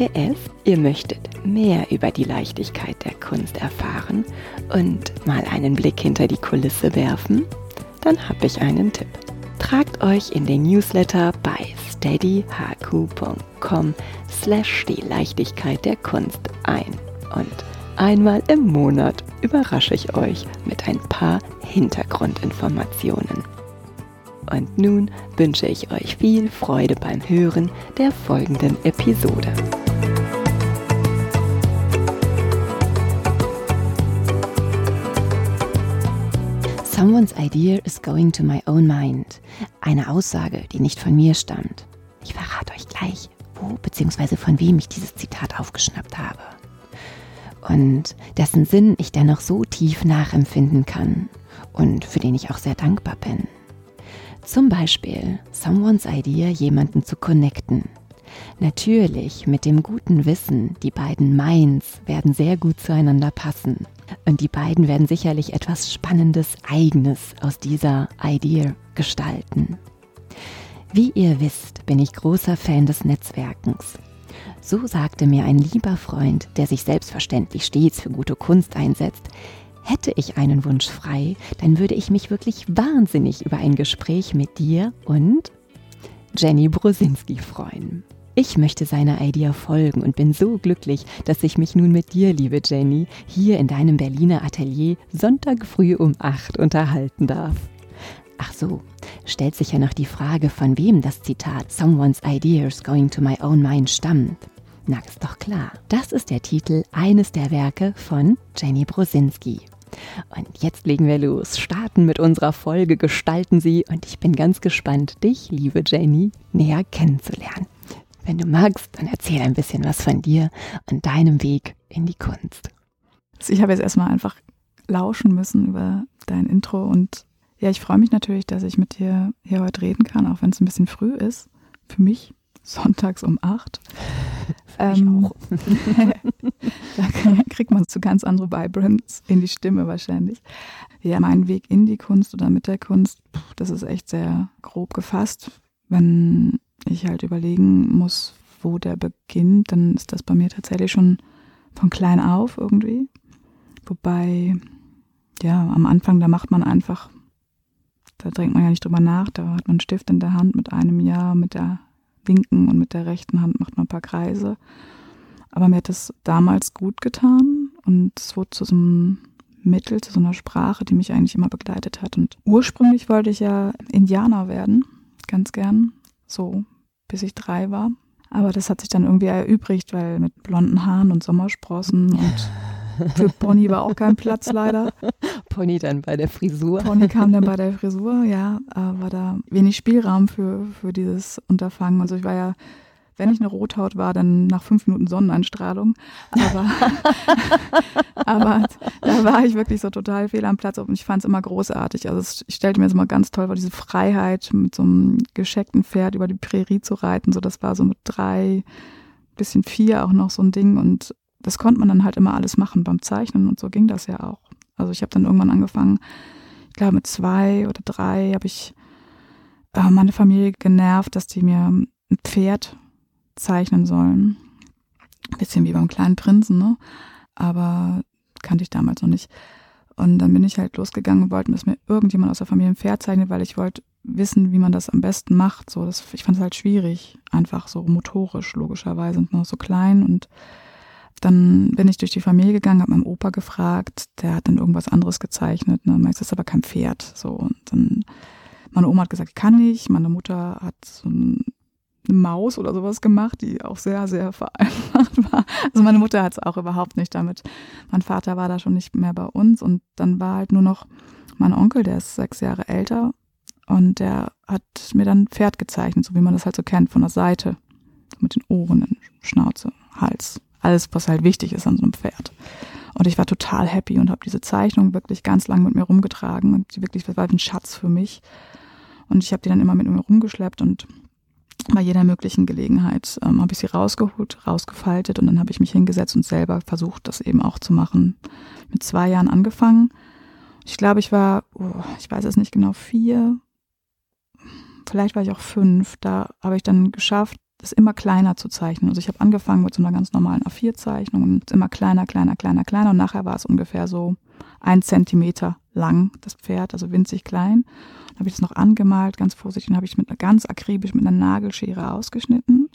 PS, ihr möchtet mehr über die Leichtigkeit der Kunst erfahren und mal einen Blick hinter die Kulisse werfen? Dann habe ich einen Tipp. Tragt euch in den Newsletter bei steadyhq.com slash die Leichtigkeit der Kunst ein. Und einmal im Monat überrasche ich euch mit ein paar Hintergrundinformationen. Und nun wünsche ich euch viel Freude beim Hören der folgenden Episode. Someone's idea is going to my own mind. Eine Aussage, die nicht von mir stammt. Ich verrate euch gleich, wo bzw. von wem ich dieses Zitat aufgeschnappt habe. Und dessen Sinn ich dennoch so tief nachempfinden kann und für den ich auch sehr dankbar bin. Zum Beispiel Someone's Idea, jemanden zu connecten. Natürlich mit dem guten Wissen, die beiden Minds werden sehr gut zueinander passen. Und die beiden werden sicherlich etwas Spannendes, Eigenes aus dieser Idee gestalten. Wie ihr wisst, bin ich großer Fan des Netzwerkens. So sagte mir ein lieber Freund, der sich selbstverständlich stets für gute Kunst einsetzt, hätte ich einen Wunsch frei, dann würde ich mich wirklich wahnsinnig über ein Gespräch mit dir und Jenny Brosinski freuen. Ich möchte seiner Idee folgen und bin so glücklich, dass ich mich nun mit dir, liebe Jenny, hier in deinem Berliner Atelier Sonntag früh um 8 unterhalten darf. Ach so, stellt sich ja noch die Frage, von wem das Zitat Someone's Ideas Going to My Own Mind stammt. Na, ist doch klar. Das ist der Titel eines der Werke von Jenny Brosinski. Und jetzt legen wir los, starten mit unserer Folge, gestalten sie und ich bin ganz gespannt, dich, liebe Jenny, näher kennenzulernen. Wenn du magst, dann erzähl ein bisschen was von dir und deinem Weg in die Kunst. Also ich habe jetzt erstmal einfach lauschen müssen über dein Intro und ja, ich freue mich natürlich, dass ich mit dir hier heute reden kann, auch wenn es ein bisschen früh ist. Für mich sonntags um acht. ähm, auch. da kriegt man so ganz andere Vibrance in die Stimme wahrscheinlich. Ja, mein Weg in die Kunst oder mit der Kunst, das ist echt sehr grob gefasst. Wenn ich halt überlegen muss, wo der beginnt, dann ist das bei mir tatsächlich schon von klein auf irgendwie. Wobei, ja, am Anfang, da macht man einfach, da denkt man ja nicht drüber nach, da hat man einen Stift in der Hand mit einem Jahr, mit der linken und mit der rechten Hand macht man ein paar Kreise. Aber mir hat das damals gut getan und es wurde zu so einem Mittel, zu so einer Sprache, die mich eigentlich immer begleitet hat. Und ursprünglich wollte ich ja Indianer werden, ganz gern so bis ich drei war. Aber das hat sich dann irgendwie erübrigt, weil mit blonden Haaren und Sommersprossen und für Pony war auch kein Platz leider. Pony dann bei der Frisur. Pony kam dann bei der Frisur, ja, war da wenig Spielraum für, für dieses Unterfangen. Also ich war ja wenn ich eine Rothaut war, dann nach fünf Minuten Sonneneinstrahlung. Aber, aber da war ich wirklich so total fehl am Platz und ich fand es immer großartig. Also ich stellte mir das immer ganz toll vor, diese Freiheit mit so einem gescheckten Pferd über die Prärie zu reiten. So, das war so mit drei, bisschen vier auch noch so ein Ding und das konnte man dann halt immer alles machen beim Zeichnen und so ging das ja auch. Also ich habe dann irgendwann angefangen, ich glaube mit zwei oder drei habe ich äh, meine Familie genervt, dass die mir ein Pferd zeichnen sollen. Bisschen wie beim kleinen Prinzen, ne? Aber kannte ich damals noch nicht. Und dann bin ich halt losgegangen und wollte, dass mir irgendjemand aus der Familie ein Pferd zeichnet, weil ich wollte wissen, wie man das am besten macht. So, das, ich fand es halt schwierig, einfach so motorisch, logischerweise, und noch so klein. Und dann bin ich durch die Familie gegangen, habe meinem Opa gefragt, der hat dann irgendwas anderes gezeichnet. Ne? Das ist aber kein Pferd. So und dann meine Oma hat gesagt, kann ich. Meine Mutter hat so ein, eine Maus oder sowas gemacht, die auch sehr, sehr vereinfacht war. Also meine Mutter hat es auch überhaupt nicht damit. Mein Vater war da schon nicht mehr bei uns und dann war halt nur noch mein Onkel, der ist sechs Jahre älter und der hat mir dann Pferd gezeichnet, so wie man das halt so kennt, von der Seite. Mit den Ohren, Schnauze, Hals. Alles, was halt wichtig ist an so einem Pferd. Und ich war total happy und habe diese Zeichnung wirklich ganz lang mit mir rumgetragen und die wirklich, das war ein Schatz für mich. Und ich habe die dann immer mit mir rumgeschleppt und bei jeder möglichen Gelegenheit ähm, habe ich sie rausgeholt, rausgefaltet und dann habe ich mich hingesetzt und selber versucht, das eben auch zu machen. Mit zwei Jahren angefangen. Ich glaube, ich war, oh, ich weiß es nicht genau, vier, vielleicht war ich auch fünf. Da habe ich dann geschafft, das immer kleiner zu zeichnen. Also ich habe angefangen mit so einer ganz normalen A4-Zeichnung und immer kleiner, kleiner, kleiner, kleiner und nachher war es ungefähr so ein Zentimeter lang, das Pferd, also winzig klein. Dann habe ich das noch angemalt, ganz vorsichtig, und habe ich mit ganz akribisch mit einer Nagelschere ausgeschnitten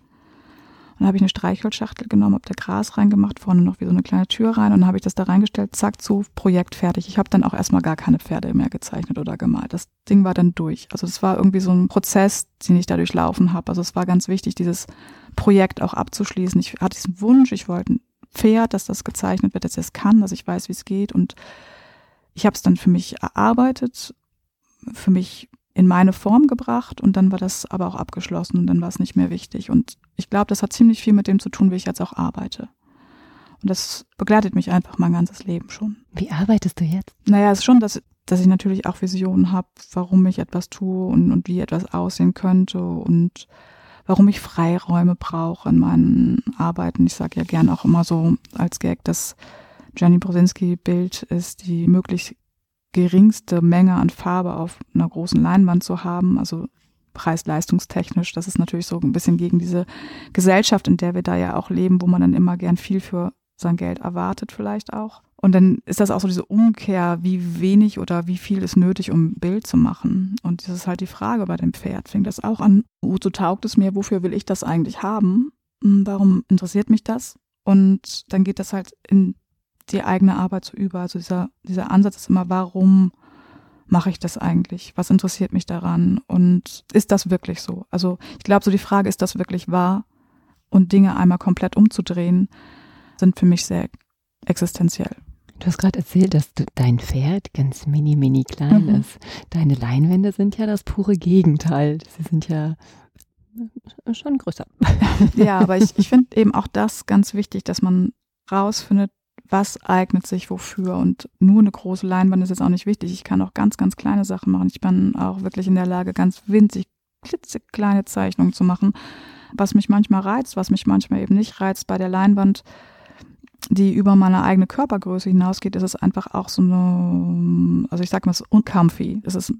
dann habe ich eine Streichholzschachtel genommen, habe da Gras reingemacht, vorne noch wie so eine kleine Tür rein und dann habe ich das da reingestellt, zack, zu, Projekt fertig. Ich habe dann auch erstmal gar keine Pferde mehr gezeichnet oder gemalt. Das Ding war dann durch. Also es war irgendwie so ein Prozess, den ich da durchlaufen habe. Also es war ganz wichtig, dieses Projekt auch abzuschließen. Ich hatte diesen Wunsch, ich wollte ein Pferd, dass das gezeichnet wird, dass ich es kann, dass ich weiß, wie es geht und ich habe es dann für mich erarbeitet, für mich in meine Form gebracht und dann war das aber auch abgeschlossen und dann war es nicht mehr wichtig. Und ich glaube, das hat ziemlich viel mit dem zu tun, wie ich jetzt auch arbeite. Und das begleitet mich einfach mein ganzes Leben schon. Wie arbeitest du jetzt? Naja, es ist schon, dass, dass ich natürlich auch Visionen habe, warum ich etwas tue und, und wie etwas aussehen könnte und warum ich Freiräume brauche in meinen Arbeiten. Ich sage ja gern auch immer so als Gag, dass Jenny Brosinski Bild ist, die möglichst geringste Menge an Farbe auf einer großen Leinwand zu haben, also preis-leistungstechnisch. Das ist natürlich so ein bisschen gegen diese Gesellschaft, in der wir da ja auch leben, wo man dann immer gern viel für sein Geld erwartet vielleicht auch. Und dann ist das auch so diese Umkehr, wie wenig oder wie viel ist nötig, um ein Bild zu machen. Und das ist halt die Frage bei dem Pferd. Fängt das auch an, wozu taugt es mir, wofür will ich das eigentlich haben? Hm, warum interessiert mich das? Und dann geht das halt in die eigene Arbeit so über. Also dieser, dieser Ansatz ist immer, warum mache ich das eigentlich? Was interessiert mich daran? Und ist das wirklich so? Also ich glaube, so die Frage, ist das wirklich wahr? Und Dinge einmal komplett umzudrehen, sind für mich sehr existenziell. Du hast gerade erzählt, dass du, dein Pferd ganz mini, mini klein mhm. ist. Deine Leinwände sind ja das pure Gegenteil. Sie sind ja schon größer. Ja, aber ich, ich finde eben auch das ganz wichtig, dass man rausfindet, was eignet sich wofür. Und nur eine große Leinwand ist jetzt auch nicht wichtig. Ich kann auch ganz, ganz kleine Sachen machen. Ich bin auch wirklich in der Lage, ganz winzig, klitzekleine Zeichnungen zu machen. Was mich manchmal reizt, was mich manchmal eben nicht reizt bei der Leinwand, die über meine eigene Körpergröße hinausgeht, ist es einfach auch so eine, also ich sage mal, es ist uncomfy. Es ist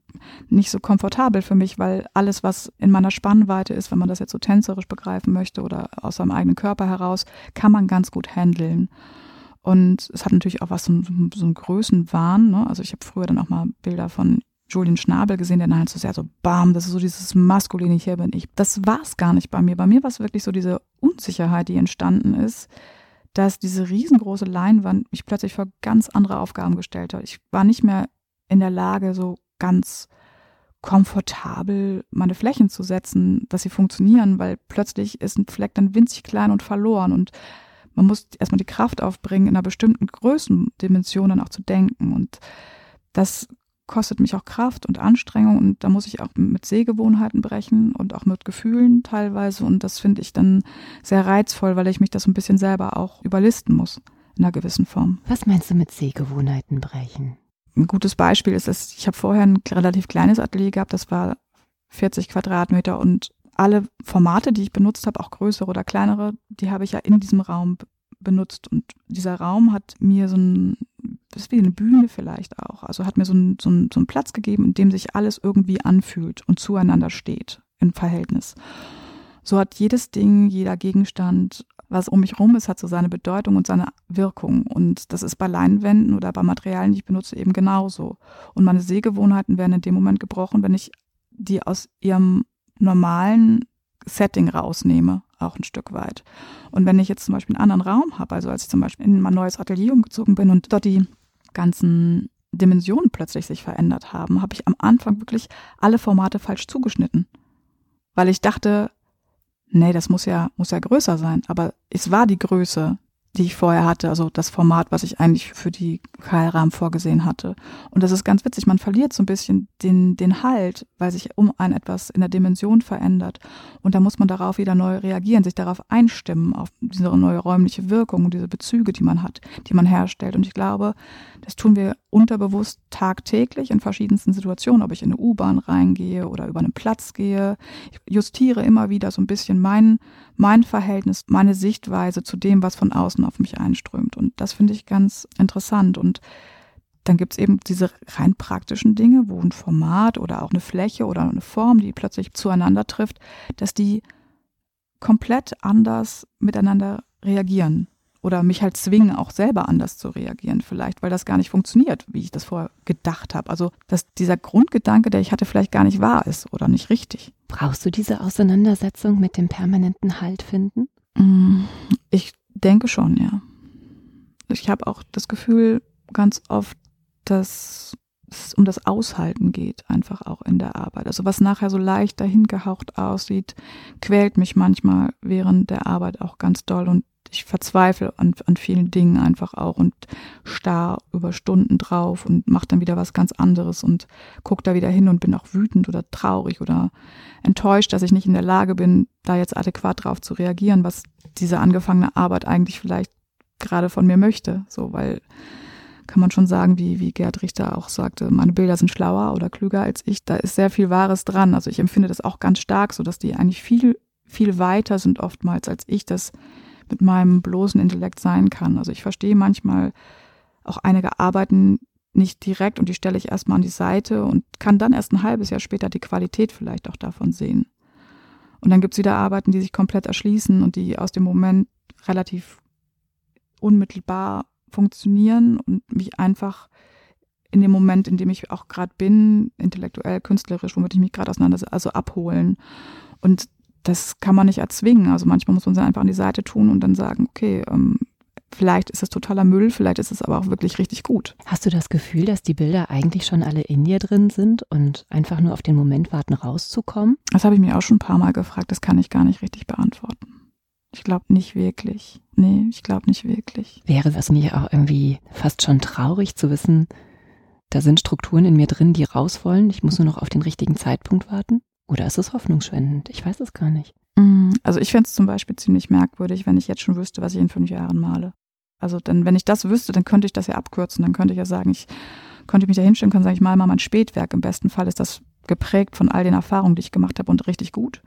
nicht so komfortabel für mich, weil alles, was in meiner Spannweite ist, wenn man das jetzt so tänzerisch begreifen möchte oder aus seinem eigenen Körper heraus, kann man ganz gut handeln. Und es hat natürlich auch was, so, so einen Größenwahn. Ne? Also ich habe früher dann auch mal Bilder von Julian Schnabel gesehen, der dann halt so sehr so, bam, das ist so dieses maskuline, hier bin ich. Das war es gar nicht bei mir. Bei mir war es wirklich so diese Unsicherheit, die entstanden ist, dass diese riesengroße Leinwand mich plötzlich vor ganz andere Aufgaben gestellt hat. Ich war nicht mehr in der Lage, so ganz komfortabel meine Flächen zu setzen, dass sie funktionieren, weil plötzlich ist ein Fleck dann winzig klein und verloren und man muss erstmal die Kraft aufbringen, in einer bestimmten Größendimension dann auch zu denken. Und das kostet mich auch Kraft und Anstrengung und da muss ich auch mit Sehgewohnheiten brechen und auch mit Gefühlen teilweise und das finde ich dann sehr reizvoll, weil ich mich das ein bisschen selber auch überlisten muss in einer gewissen Form. Was meinst du mit Sehgewohnheiten brechen? Ein gutes Beispiel ist, dass ich habe vorher ein relativ kleines Atelier gehabt, das war 40 Quadratmeter und alle Formate, die ich benutzt habe, auch größere oder kleinere, die habe ich ja in diesem Raum benutzt. Und dieser Raum hat mir so ein, das ist wie eine Bühne vielleicht auch, also hat mir so einen so so ein Platz gegeben, in dem sich alles irgendwie anfühlt und zueinander steht im Verhältnis. So hat jedes Ding, jeder Gegenstand, was um mich rum ist, hat so seine Bedeutung und seine Wirkung. Und das ist bei Leinwänden oder bei Materialien, die ich benutze, eben genauso. Und meine Sehgewohnheiten werden in dem Moment gebrochen, wenn ich die aus ihrem normalen Setting rausnehme. auch ein Stück weit. Und wenn ich jetzt zum Beispiel einen anderen Raum habe, also als ich zum Beispiel in mein neues Atelier umgezogen bin und dort die ganzen Dimensionen plötzlich sich verändert haben, habe ich am Anfang wirklich alle Formate falsch zugeschnitten. Weil ich dachte, nee, das muss ja, muss ja größer sein. Aber es war die Größe, die ich vorher hatte, also das Format, was ich eigentlich für die Keilrahmen vorgesehen hatte. Und das ist ganz witzig, man verliert so ein bisschen den, den Halt, weil sich um ein etwas in der Dimension verändert. Und da muss man darauf wieder neu reagieren, sich darauf einstimmen, auf diese neue räumliche Wirkung und diese Bezüge, die man hat, die man herstellt. Und ich glaube, das tun wir unterbewusst tagtäglich in verschiedensten Situationen, ob ich in eine U-Bahn reingehe oder über einen Platz gehe. Ich justiere immer wieder so ein bisschen mein, mein Verhältnis, meine Sichtweise zu dem, was von außen auf mich einströmt. Und das finde ich ganz interessant. Und dann gibt es eben diese rein praktischen Dinge, wo ein Format oder auch eine Fläche oder eine Form, die plötzlich zueinander trifft, dass die komplett anders miteinander reagieren oder mich halt zwingen, auch selber anders zu reagieren vielleicht, weil das gar nicht funktioniert, wie ich das vorher gedacht habe. Also, dass dieser Grundgedanke, der ich hatte, vielleicht gar nicht wahr ist oder nicht richtig. Brauchst du diese Auseinandersetzung mit dem permanenten Halt finden? Mm, ich denke schon, ja. Ich habe auch das Gefühl ganz oft, dass es um das Aushalten geht, einfach auch in der Arbeit. Also was nachher so leicht dahingehaucht aussieht, quält mich manchmal während der Arbeit auch ganz doll und ich verzweifle an, an vielen Dingen einfach auch und starr über Stunden drauf und mache dann wieder was ganz anderes und gucke da wieder hin und bin auch wütend oder traurig oder enttäuscht, dass ich nicht in der Lage bin, da jetzt adäquat drauf zu reagieren, was diese angefangene Arbeit eigentlich vielleicht gerade von mir möchte. So, weil kann man schon sagen, wie, wie Gerd Richter auch sagte, meine Bilder sind schlauer oder klüger als ich. Da ist sehr viel Wahres dran. Also ich empfinde das auch ganz stark, so dass die eigentlich viel, viel weiter sind oftmals, als ich das mit meinem bloßen Intellekt sein kann. Also ich verstehe manchmal auch einige Arbeiten nicht direkt und die stelle ich erstmal an die Seite und kann dann erst ein halbes Jahr später die Qualität vielleicht auch davon sehen. Und dann gibt es wieder Arbeiten, die sich komplett erschließen und die aus dem Moment relativ unmittelbar funktionieren und mich einfach in dem Moment, in dem ich auch gerade bin, intellektuell, künstlerisch, womit ich mich gerade auseinandersetze, also abholen. Und das kann man nicht erzwingen. Also manchmal muss man sie einfach an die Seite tun und dann sagen, okay, ähm, vielleicht ist es totaler Müll, vielleicht ist es aber auch wirklich richtig gut. Hast du das Gefühl, dass die Bilder eigentlich schon alle in dir drin sind und einfach nur auf den Moment warten, rauszukommen? Das habe ich mir auch schon ein paar Mal gefragt. Das kann ich gar nicht richtig beantworten. Ich glaube nicht wirklich. Nee, ich glaube nicht wirklich. Wäre das nicht auch irgendwie fast schon traurig zu wissen, da sind Strukturen in mir drin, die raus wollen. Ich muss nur noch auf den richtigen Zeitpunkt warten? Oder ist es hoffnungsspendend? Ich weiß es gar nicht. Mm, also ich fände es zum Beispiel ziemlich merkwürdig, wenn ich jetzt schon wüsste, was ich in fünf Jahren male. Also dann, wenn ich das wüsste, dann könnte ich das ja abkürzen. Dann könnte ich ja sagen, ich könnte mich da hinstellen, kann sagen, ich male mal mein Spätwerk. Im besten Fall ist das geprägt von all den Erfahrungen, die ich gemacht habe und richtig gut.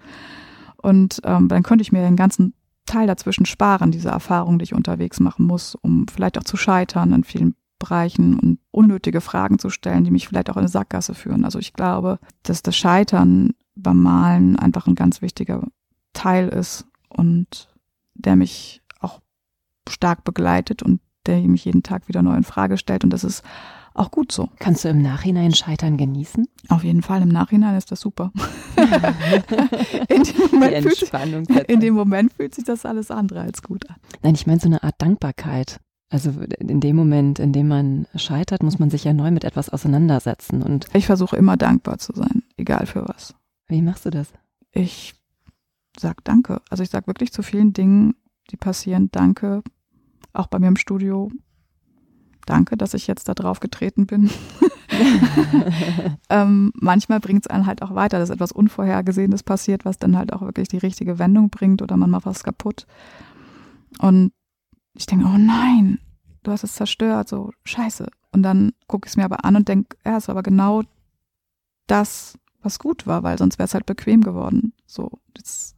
Und ähm, dann könnte ich mir den ganzen Teil dazwischen sparen, diese Erfahrungen, die ich unterwegs machen muss, um vielleicht auch zu scheitern in vielen Bereichen und unnötige Fragen zu stellen, die mich vielleicht auch in eine Sackgasse führen. Also ich glaube, dass das Scheitern beim Malen einfach ein ganz wichtiger Teil ist und der mich auch stark begleitet und der mich jeden Tag wieder neu in Frage stellt. Und das ist auch gut so. Kannst du im Nachhinein Scheitern genießen? Auf jeden Fall, im Nachhinein ist das super. in, dem Moment fühlt, in dem Moment fühlt sich das alles andere als gut an. Nein, ich meine so eine Art Dankbarkeit. Also in dem Moment, in dem man scheitert, muss man sich ja neu mit etwas auseinandersetzen. Und ich versuche immer dankbar zu sein, egal für was. Wie machst du das? Ich sag Danke. Also ich sag wirklich zu vielen Dingen, die passieren, Danke. Auch bei mir im Studio. Danke, dass ich jetzt da drauf getreten bin. ähm, manchmal bringt es einen halt auch weiter, dass etwas Unvorhergesehenes passiert, was dann halt auch wirklich die richtige Wendung bringt oder man macht was kaputt. Und ich denke, oh nein, du hast es zerstört, so scheiße. Und dann gucke ich es mir aber an und denke, ja, es war aber genau das, was gut war, weil sonst wäre es halt bequem geworden. So, jetzt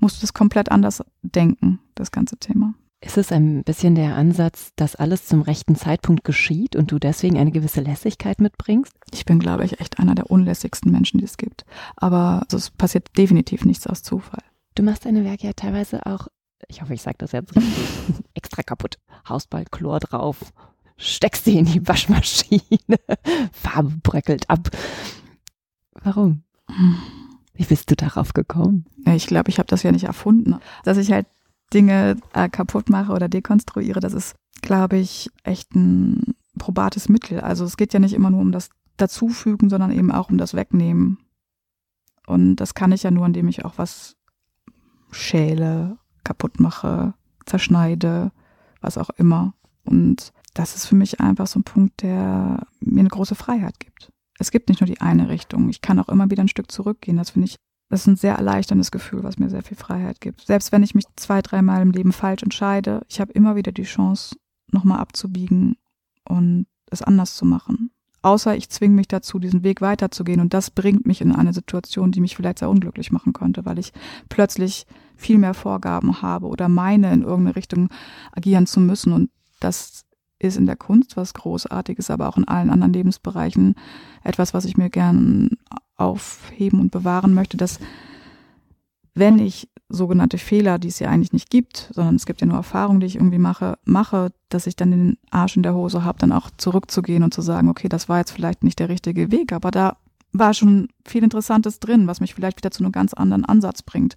musst du das komplett anders denken, das ganze Thema. Ist es ein bisschen der Ansatz, dass alles zum rechten Zeitpunkt geschieht und du deswegen eine gewisse Lässigkeit mitbringst? Ich bin, glaube ich, echt einer der unlässigsten Menschen, die es gibt. Aber also, es passiert definitiv nichts aus Zufall. Du machst deine Werke ja teilweise auch, ich hoffe, ich sage das jetzt richtig, extra kaputt. Hausball, Chlor drauf, steckst sie in die Waschmaschine, Farbe bröckelt ab. Warum? Wie bist du darauf gekommen? Ich glaube, ich habe das ja nicht erfunden. Dass ich halt Dinge äh, kaputt mache oder dekonstruiere, das ist, glaube ich, echt ein probates Mittel. Also es geht ja nicht immer nur um das Dazufügen, sondern eben auch um das Wegnehmen. Und das kann ich ja nur, indem ich auch was schäle, kaputt mache, zerschneide, was auch immer. Und das ist für mich einfach so ein Punkt, der mir eine große Freiheit gibt. Es gibt nicht nur die eine Richtung. Ich kann auch immer wieder ein Stück zurückgehen. Das finde ich, das ist ein sehr erleichterndes Gefühl, was mir sehr viel Freiheit gibt. Selbst wenn ich mich zwei, dreimal im Leben falsch entscheide, ich habe immer wieder die Chance, nochmal abzubiegen und es anders zu machen. Außer ich zwinge mich dazu, diesen Weg weiterzugehen. Und das bringt mich in eine Situation, die mich vielleicht sehr unglücklich machen könnte, weil ich plötzlich viel mehr Vorgaben habe oder meine, in irgendeine Richtung agieren zu müssen. Und das ist in der Kunst was Großartiges, aber auch in allen anderen Lebensbereichen etwas, was ich mir gern aufheben und bewahren möchte, dass wenn ich sogenannte Fehler, die es ja eigentlich nicht gibt, sondern es gibt ja nur Erfahrungen, die ich irgendwie mache, mache, dass ich dann den Arsch in der Hose habe, dann auch zurückzugehen und zu sagen, okay, das war jetzt vielleicht nicht der richtige Weg, aber da war schon viel Interessantes drin, was mich vielleicht wieder zu einem ganz anderen Ansatz bringt.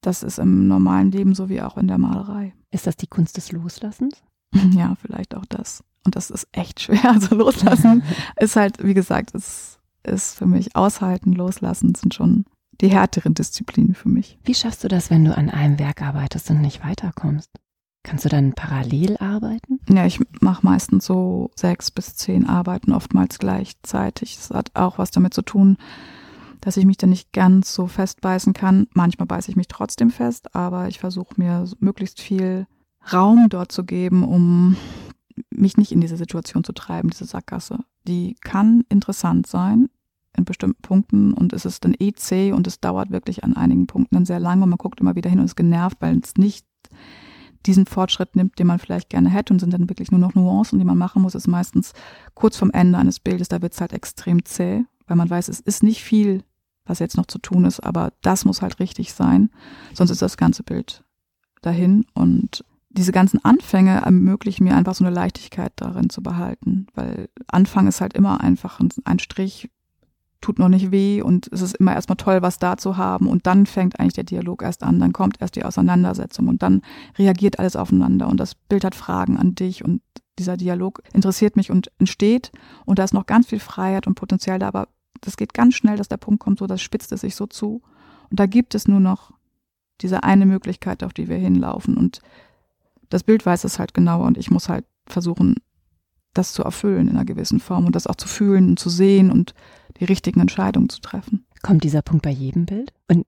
Das ist im normalen Leben so wie auch in der Malerei. Ist das die Kunst des Loslassens? Ja, vielleicht auch das. Und das ist echt schwer. Also loslassen ist halt, wie gesagt, es ist für mich aushalten, loslassen sind schon die härteren Disziplinen für mich. Wie schaffst du das, wenn du an einem Werk arbeitest und nicht weiterkommst? Kannst du dann parallel arbeiten? Ja, ich mache meistens so sechs bis zehn Arbeiten, oftmals gleichzeitig. Das hat auch was damit zu tun, dass ich mich dann nicht ganz so festbeißen kann. Manchmal beiße ich mich trotzdem fest, aber ich versuche mir möglichst viel Raum dort zu geben, um mich nicht in diese Situation zu treiben, diese Sackgasse. Die kann interessant sein, in bestimmten Punkten und es ist dann eh zäh und es dauert wirklich an einigen Punkten dann sehr lange und man guckt immer wieder hin und ist genervt, weil es nicht diesen Fortschritt nimmt, den man vielleicht gerne hätte und sind dann wirklich nur noch Nuancen, die man machen muss, ist meistens kurz vom Ende eines Bildes, da wird es halt extrem zäh, weil man weiß, es ist nicht viel, was jetzt noch zu tun ist, aber das muss halt richtig sein, sonst ist das ganze Bild dahin und diese ganzen Anfänge ermöglichen mir einfach so eine Leichtigkeit darin zu behalten, weil Anfang ist halt immer einfach ein Strich, tut noch nicht weh und es ist immer erstmal toll, was da zu haben und dann fängt eigentlich der Dialog erst an, dann kommt erst die Auseinandersetzung und dann reagiert alles aufeinander und das Bild hat Fragen an dich und dieser Dialog interessiert mich und entsteht und da ist noch ganz viel Freiheit und Potenzial da, aber das geht ganz schnell, dass der Punkt kommt, so das spitzt es sich so zu und da gibt es nur noch diese eine Möglichkeit, auf die wir hinlaufen und das Bild weiß es halt genauer und ich muss halt versuchen, das zu erfüllen in einer gewissen Form und das auch zu fühlen und zu sehen und die richtigen Entscheidungen zu treffen. Kommt dieser Punkt bei jedem Bild? Und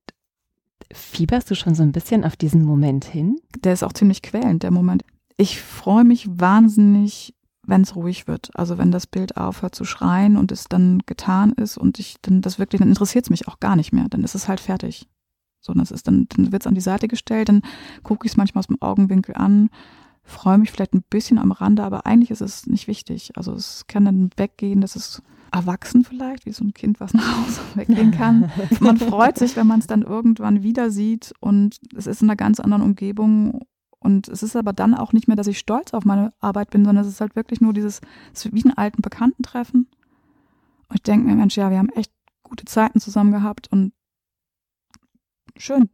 fieberst du schon so ein bisschen auf diesen Moment hin? Der ist auch ziemlich quälend, der Moment. Ich freue mich wahnsinnig, wenn es ruhig wird. Also wenn das Bild aufhört zu schreien und es dann getan ist und ich dann das wirklich, dann interessiert es mich auch gar nicht mehr. Dann ist es halt fertig. So, das ist dann, dann wird es an die Seite gestellt, dann gucke ich es manchmal aus dem Augenwinkel an, freue mich vielleicht ein bisschen am Rande, aber eigentlich ist es nicht wichtig. Also es kann dann weggehen, das ist erwachsen vielleicht, wie so ein Kind, was nach Hause weggehen kann. Man freut sich, wenn man es dann irgendwann wieder sieht und es ist in einer ganz anderen Umgebung. Und es ist aber dann auch nicht mehr, dass ich stolz auf meine Arbeit bin, sondern es ist halt wirklich nur dieses, es ist wie einen alten Bekannten treffen. Und ich denke mir, Mensch, ja, wir haben echt gute Zeiten zusammen gehabt und schön,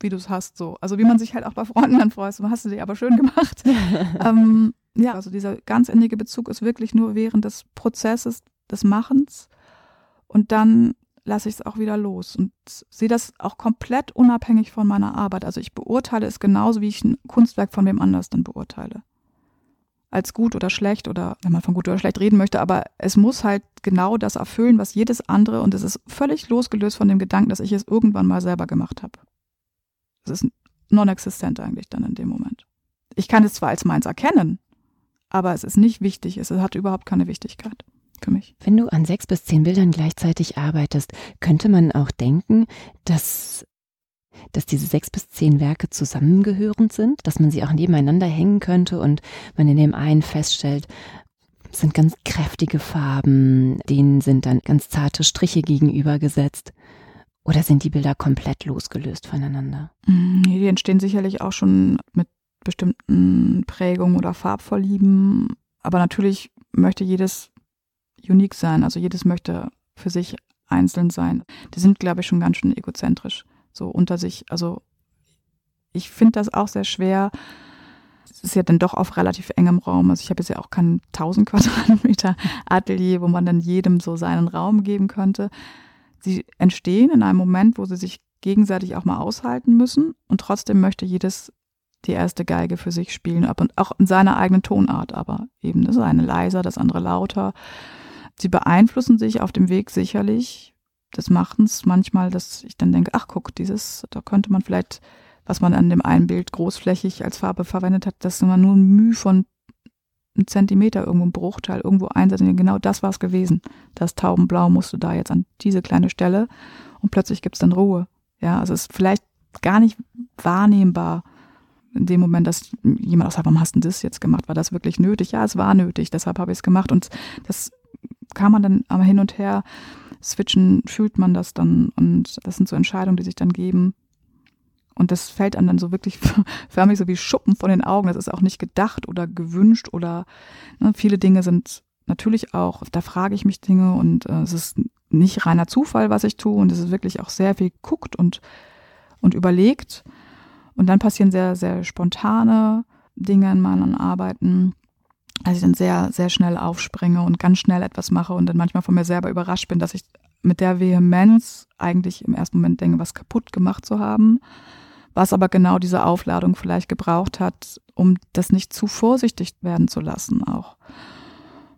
wie du es hast, so. Also wie man sich halt auch bei Freunden dann freut, so hast du dich aber schön gemacht. ähm, ja, also dieser ganz innige Bezug ist wirklich nur während des Prozesses des Machens und dann lasse ich es auch wieder los und sehe das auch komplett unabhängig von meiner Arbeit. Also ich beurteile es genauso, wie ich ein Kunstwerk von wem anders dann beurteile. Als gut oder schlecht oder wenn man von gut oder schlecht reden möchte, aber es muss halt genau das erfüllen, was jedes andere und es ist völlig losgelöst von dem Gedanken, dass ich es irgendwann mal selber gemacht habe. Es ist non-existent eigentlich dann in dem Moment. Ich kann es zwar als meins erkennen, aber es ist nicht wichtig, es hat überhaupt keine Wichtigkeit für mich. Wenn du an sechs bis zehn Bildern gleichzeitig arbeitest, könnte man auch denken, dass dass diese sechs bis zehn Werke zusammengehörend sind, dass man sie auch nebeneinander hängen könnte und man in dem einen feststellt, es sind ganz kräftige Farben, denen sind dann ganz zarte Striche gegenübergesetzt. Oder sind die Bilder komplett losgelöst voneinander? Mm, die entstehen sicherlich auch schon mit bestimmten Prägungen oder Farbvorlieben. Aber natürlich möchte jedes unique sein. Also jedes möchte für sich einzeln sein. Die sind, glaube ich, schon ganz schön egozentrisch, so unter sich. Also ich finde das auch sehr schwer. Es ist ja dann doch auf relativ engem Raum. Also ich habe jetzt ja auch kein 1000 Quadratmeter Atelier, wo man dann jedem so seinen Raum geben könnte. Sie entstehen in einem Moment, wo sie sich gegenseitig auch mal aushalten müssen und trotzdem möchte jedes die erste Geige für sich spielen, und auch in seiner eigenen Tonart, aber eben das eine leiser, das andere lauter. Sie beeinflussen sich auf dem Weg sicherlich. Das machen es manchmal, dass ich dann denke, ach guck, dieses, da könnte man vielleicht, was man an dem einen Bild großflächig als Farbe verwendet hat, dass man nur ein Mühe von einem Zentimeter irgendwo ein Bruchteil irgendwo einsetzen. Genau das war es gewesen. Das Taubenblau musste da jetzt an diese kleine Stelle und plötzlich gibt es dann Ruhe. Ja, also es ist vielleicht gar nicht wahrnehmbar in dem Moment, dass jemand auch sagt, warum hast du das jetzt gemacht? War das wirklich nötig? Ja, es war nötig, deshalb habe ich es gemacht. Und das kann man dann aber hin und her switchen, fühlt man das dann. Und das sind so Entscheidungen, die sich dann geben. Und das fällt einem dann so wirklich förmlich so wie Schuppen von den Augen. Das ist auch nicht gedacht oder gewünscht oder ne, viele Dinge sind natürlich auch, da frage ich mich Dinge und äh, es ist nicht reiner Zufall, was ich tue und es ist wirklich auch sehr viel guckt und, und überlegt. Und dann passieren sehr, sehr spontane Dinge in meinen Arbeiten. Also ich dann sehr, sehr schnell aufspringe und ganz schnell etwas mache und dann manchmal von mir selber überrascht bin, dass ich mit der Vehemenz eigentlich im ersten Moment denke, was kaputt gemacht zu haben, was aber genau diese Aufladung vielleicht gebraucht hat, um das nicht zu vorsichtig werden zu lassen auch.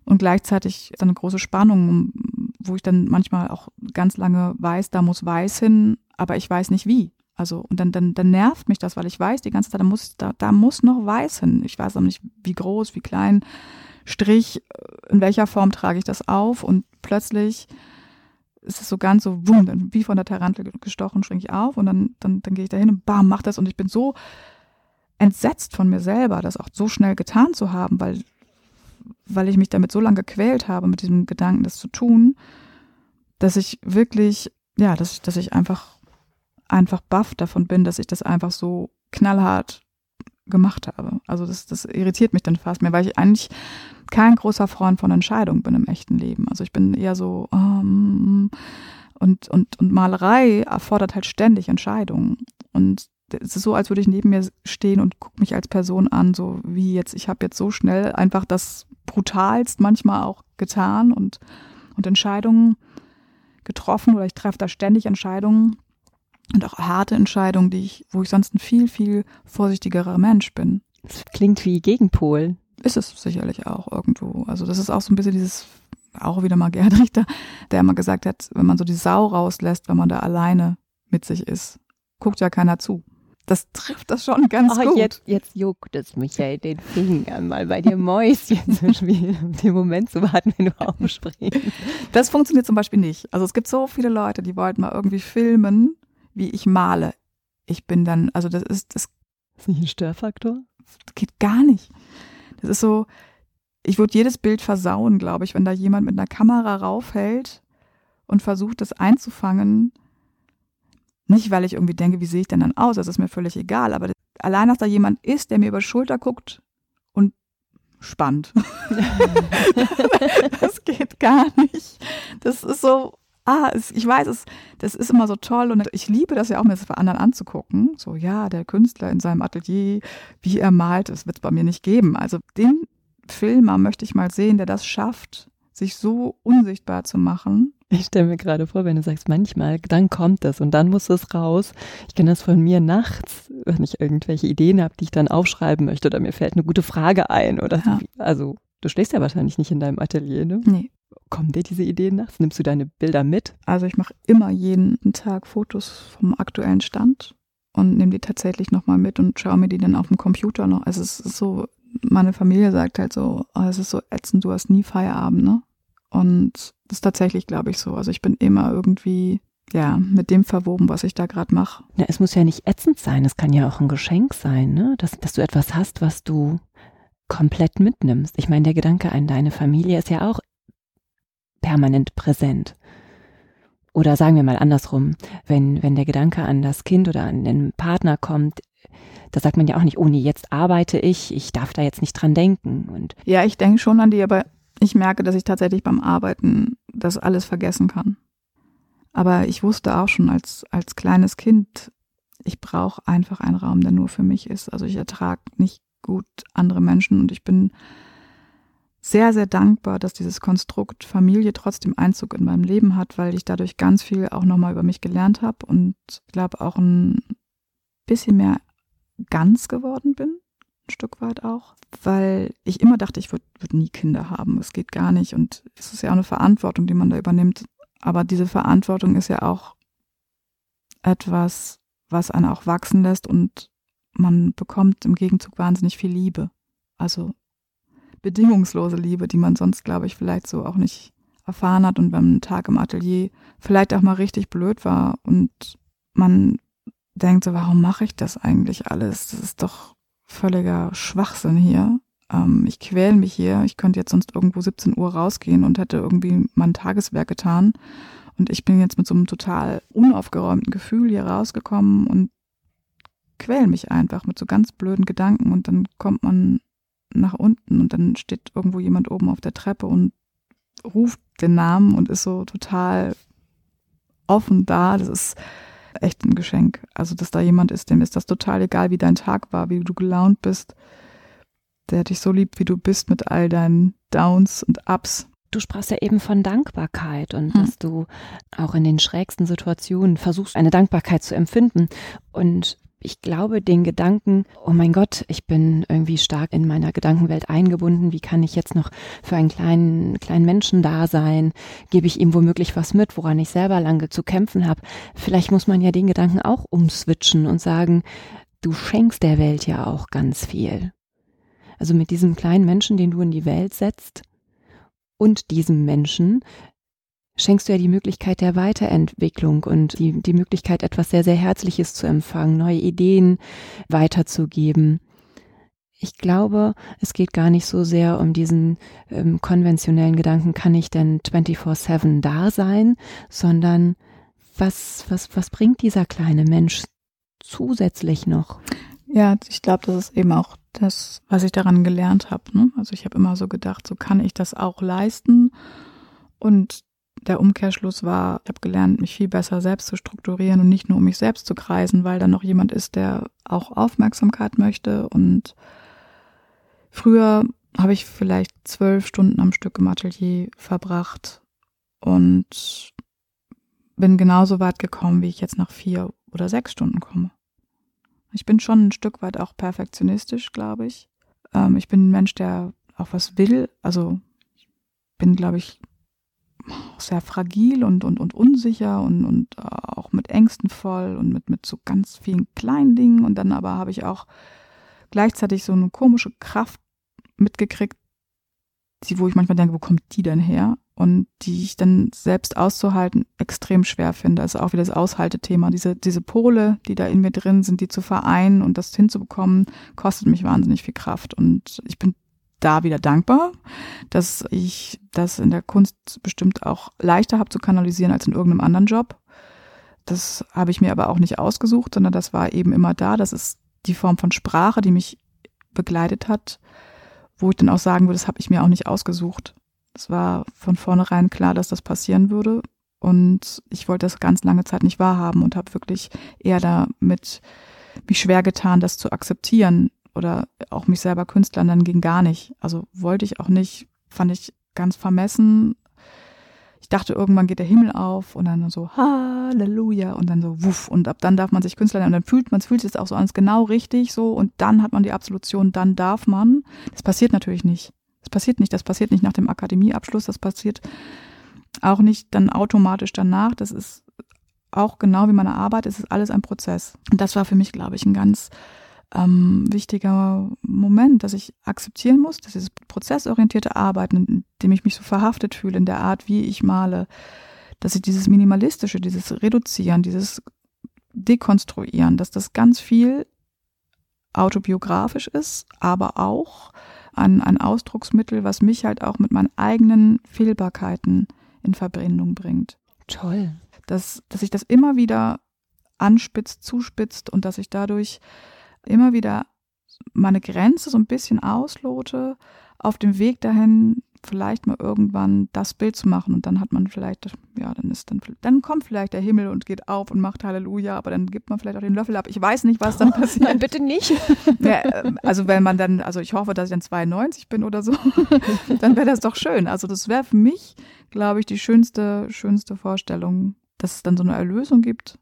Und gleichzeitig ist eine große Spannung, wo ich dann manchmal auch ganz lange weiß, da muss weiß hin, aber ich weiß nicht wie. Also, und dann, dann, dann nervt mich das, weil ich weiß die ganze Zeit, da muss, da, da muss noch weiß hin. Ich weiß aber nicht, wie groß, wie klein, Strich, in welcher Form trage ich das auf und plötzlich ist es so ganz so, wumm, wie von der Tarantel gestochen, springe ich auf und dann, dann, dann gehe ich da hin und bam, mach das und ich bin so entsetzt von mir selber, das auch so schnell getan zu haben, weil, weil ich mich damit so lange gequält habe, mit diesem Gedanken, das zu tun, dass ich wirklich, ja, dass, dass ich einfach einfach baff davon bin, dass ich das einfach so knallhart gemacht habe. Also das, das irritiert mich dann fast mehr, weil ich eigentlich kein großer Freund von Entscheidungen bin im echten Leben. Also ich bin eher so um, und, und, und Malerei erfordert halt ständig Entscheidungen. Und es ist so, als würde ich neben mir stehen und gucke mich als Person an, so wie jetzt, ich habe jetzt so schnell einfach das brutalst manchmal auch getan und, und Entscheidungen getroffen oder ich treffe da ständig Entscheidungen, und auch harte Entscheidungen, die ich, wo ich sonst ein viel, viel vorsichtigerer Mensch bin. Das klingt wie Gegenpol. Ist es sicherlich auch irgendwo. Also das ist auch so ein bisschen dieses, auch wieder mal Gerd Richter, der immer gesagt hat, wenn man so die Sau rauslässt, wenn man da alleine mit sich ist, guckt ja keiner zu. Das trifft das schon ganz oh, gut. Jetzt, jetzt juckt es mich ja den Fingern, mal bei dir Mäuschen zu spielen, um den Moment zu warten, wenn du aufspringst. Das funktioniert zum Beispiel nicht. Also es gibt so viele Leute, die wollten mal irgendwie filmen wie ich male. Ich bin dann, also das ist, das ist nicht ein Störfaktor? Geht gar nicht. Das ist so, ich würde jedes Bild versauen, glaube ich, wenn da jemand mit einer Kamera raufhält und versucht, das einzufangen. Nicht, weil ich irgendwie denke, wie sehe ich denn dann aus? Das ist mir völlig egal. Aber allein, dass da jemand ist, der mir über die Schulter guckt und spannt. das geht gar nicht. Das ist so, ah, es, ich weiß es, das ist immer so toll und ich liebe das ja auch, mir das bei anderen anzugucken. So, ja, der Künstler in seinem Atelier, wie er malt, das wird es bei mir nicht geben. Also den Filmer möchte ich mal sehen, der das schafft, sich so unsichtbar zu machen. Ich stelle mir gerade vor, wenn du sagst, manchmal, dann kommt es und dann muss es raus. Ich kenne das von mir nachts, wenn ich irgendwelche Ideen habe, die ich dann aufschreiben möchte oder mir fällt eine gute Frage ein oder ja. also du schläfst ja wahrscheinlich nicht in deinem Atelier, ne? Nee. Kommen dir diese Ideen nachts? Nimmst du deine Bilder mit? Also ich mache immer jeden Tag Fotos vom aktuellen Stand und nehme die tatsächlich nochmal mit und schaue mir die dann auf dem Computer noch. Also es ist so, meine Familie sagt halt so, oh, es ist so ätzend, du hast nie Feierabend, ne? Und das ist tatsächlich, glaube ich, so. Also ich bin immer irgendwie, ja, mit dem verwoben, was ich da gerade mache. Ja, es muss ja nicht ätzend sein, es kann ja auch ein Geschenk sein, ne? Dass, dass du etwas hast, was du komplett mitnimmst. Ich meine, der Gedanke an deine Familie ist ja auch permanent präsent. Oder sagen wir mal andersrum, wenn, wenn der Gedanke an das Kind oder an den Partner kommt, da sagt man ja auch nicht, oh jetzt arbeite ich, ich darf da jetzt nicht dran denken. Und ja, ich denke schon an die, aber ich merke, dass ich tatsächlich beim Arbeiten das alles vergessen kann. Aber ich wusste auch schon als, als kleines Kind, ich brauche einfach einen Raum, der nur für mich ist. Also ich ertrage nicht gut andere Menschen und ich bin sehr, sehr dankbar, dass dieses Konstrukt Familie trotzdem Einzug in meinem Leben hat, weil ich dadurch ganz viel auch nochmal über mich gelernt habe und ich glaube auch ein bisschen mehr ganz geworden bin, ein Stück weit auch, weil ich immer dachte, ich würde würd nie Kinder haben. Es geht gar nicht und es ist ja auch eine Verantwortung, die man da übernimmt. Aber diese Verantwortung ist ja auch etwas, was einen auch wachsen lässt und man bekommt im Gegenzug wahnsinnig viel Liebe. Also bedingungslose Liebe, die man sonst, glaube ich, vielleicht so auch nicht erfahren hat und ein Tag im Atelier vielleicht auch mal richtig blöd war und man denkt so, warum mache ich das eigentlich alles? Das ist doch völliger Schwachsinn hier. Ähm, ich quäle mich hier. Ich könnte jetzt sonst irgendwo 17 Uhr rausgehen und hätte irgendwie mein Tageswerk getan. Und ich bin jetzt mit so einem total unaufgeräumten Gefühl hier rausgekommen und quäle mich einfach mit so ganz blöden Gedanken. Und dann kommt man nach unten und dann steht irgendwo jemand oben auf der Treppe und ruft den Namen und ist so total offen da. Das ist echt ein Geschenk. Also, dass da jemand ist, dem ist das total egal, wie dein Tag war, wie du gelaunt bist. Der dich so liebt, wie du bist, mit all deinen Downs und Ups. Du sprachst ja eben von Dankbarkeit und hm. dass du auch in den schrägsten Situationen versuchst, eine Dankbarkeit zu empfinden. Und ich glaube, den Gedanken, oh mein Gott, ich bin irgendwie stark in meiner Gedankenwelt eingebunden, wie kann ich jetzt noch für einen kleinen, kleinen Menschen da sein? Gebe ich ihm womöglich was mit, woran ich selber lange zu kämpfen habe? Vielleicht muss man ja den Gedanken auch umswitchen und sagen, du schenkst der Welt ja auch ganz viel. Also mit diesem kleinen Menschen, den du in die Welt setzt, und diesem Menschen schenkst du ja die Möglichkeit der Weiterentwicklung und die, die Möglichkeit, etwas sehr, sehr Herzliches zu empfangen, neue Ideen weiterzugeben. Ich glaube, es geht gar nicht so sehr um diesen ähm, konventionellen Gedanken, kann ich denn 24-7 da sein, sondern was, was, was bringt dieser kleine Mensch zusätzlich noch? Ja, ich glaube, das ist eben auch das, was ich daran gelernt habe. Ne? Also ich habe immer so gedacht, so kann ich das auch leisten. Und der Umkehrschluss war, ich habe gelernt, mich viel besser selbst zu strukturieren und nicht nur um mich selbst zu kreisen, weil da noch jemand ist, der auch Aufmerksamkeit möchte. Und früher habe ich vielleicht zwölf Stunden am Stück im Atelier verbracht und bin genauso weit gekommen, wie ich jetzt nach vier oder sechs Stunden komme. Ich bin schon ein Stück weit auch perfektionistisch, glaube ich. Ähm, ich bin ein Mensch, der auch was will. Also ich bin, glaube ich, sehr fragil und, und, und unsicher und, und äh, auch mit Ängsten voll und mit, mit so ganz vielen kleinen Dingen. Und dann aber habe ich auch gleichzeitig so eine komische Kraft mitgekriegt, die, wo ich manchmal denke, wo kommt die denn her? Und die ich dann selbst auszuhalten extrem schwer finde. Also auch wieder das Aushaltethema. Diese, diese Pole, die da in mir drin sind, die zu vereinen und das hinzubekommen, kostet mich wahnsinnig viel Kraft. Und ich bin da wieder dankbar, dass ich das in der Kunst bestimmt auch leichter habe zu kanalisieren als in irgendeinem anderen Job. Das habe ich mir aber auch nicht ausgesucht, sondern das war eben immer da. Das ist die Form von Sprache, die mich begleitet hat, wo ich dann auch sagen würde, das habe ich mir auch nicht ausgesucht. Es war von vornherein klar, dass das passieren würde. Und ich wollte das ganz lange Zeit nicht wahrhaben und habe wirklich eher damit mich schwer getan, das zu akzeptieren, oder auch mich selber Künstlern, dann ging gar nicht. Also wollte ich auch nicht, fand ich ganz vermessen. Ich dachte, irgendwann geht der Himmel auf und dann so Halleluja und dann so wuff und ab dann darf man sich Künstler nennen und dann fühlt man fühlt sich auch so an, ist genau richtig so und dann hat man die Absolution, dann darf man. Das passiert natürlich nicht. Das passiert nicht, das passiert nicht nach dem Akademieabschluss, das passiert auch nicht dann automatisch danach. Das ist auch genau wie meine Arbeit, es ist alles ein Prozess. Und das war für mich, glaube ich, ein ganz ähm, wichtiger Moment, dass ich akzeptieren muss, dass dieses prozessorientierte Arbeiten, in dem ich mich so verhaftet fühle, in der Art, wie ich male, dass ich dieses Minimalistische, dieses Reduzieren, dieses Dekonstruieren, dass das ganz viel autobiografisch ist, aber auch ein, ein Ausdrucksmittel, was mich halt auch mit meinen eigenen Fehlbarkeiten in Verbindung bringt. Toll. Dass, dass sich das immer wieder anspitzt, zuspitzt und dass ich dadurch immer wieder meine Grenze so ein bisschen auslote auf dem Weg dahin vielleicht mal irgendwann das Bild zu machen und dann hat man vielleicht, ja, dann ist dann, dann kommt vielleicht der Himmel und geht auf und macht Halleluja, aber dann gibt man vielleicht auch den Löffel ab. Ich weiß nicht, was dann passiert. Nein, bitte nicht. Ja, ähm, also wenn man dann, also ich hoffe, dass ich dann 92 bin oder so, dann wäre das doch schön. Also das wäre für mich, glaube ich, die schönste, schönste Vorstellung, dass es dann so eine Erlösung gibt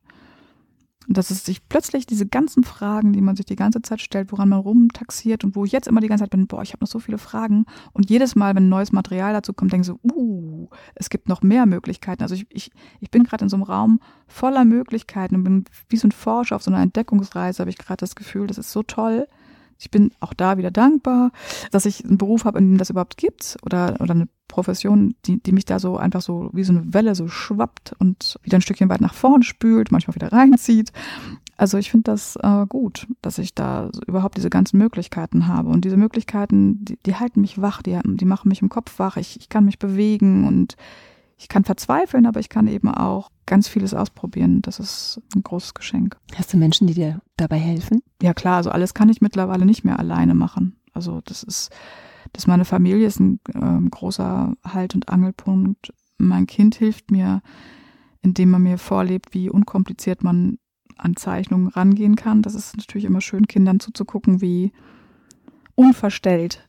und dass es sich plötzlich diese ganzen Fragen, die man sich die ganze Zeit stellt, woran man rumtaxiert und wo ich jetzt immer die ganze Zeit bin, boah, ich habe noch so viele Fragen. Und jedes Mal, wenn neues Material dazu kommt, denke ich so, uh, es gibt noch mehr Möglichkeiten. Also ich, ich, ich bin gerade in so einem Raum voller Möglichkeiten und bin wie so ein Forscher auf so einer Entdeckungsreise, habe ich gerade das Gefühl, das ist so toll. Ich bin auch da wieder dankbar, dass ich einen Beruf habe, in dem das überhaupt gibt oder, oder eine Profession, die, die mich da so einfach so wie so eine Welle so schwappt und wieder ein Stückchen weit nach vorn spült, manchmal wieder reinzieht. Also ich finde das äh, gut, dass ich da so überhaupt diese ganzen Möglichkeiten habe. Und diese Möglichkeiten, die, die halten mich wach, die, die machen mich im Kopf wach. Ich, ich kann mich bewegen und ich kann verzweifeln, aber ich kann eben auch ganz vieles ausprobieren. Das ist ein großes Geschenk. Hast du Menschen, die dir dabei helfen? Ja klar, also alles kann ich mittlerweile nicht mehr alleine machen. Also das ist dass meine Familie ist ein äh, großer Halt- und Angelpunkt. Mein Kind hilft mir, indem man mir vorlebt, wie unkompliziert man an Zeichnungen rangehen kann. Das ist natürlich immer schön, Kindern zuzugucken, wie unverstellt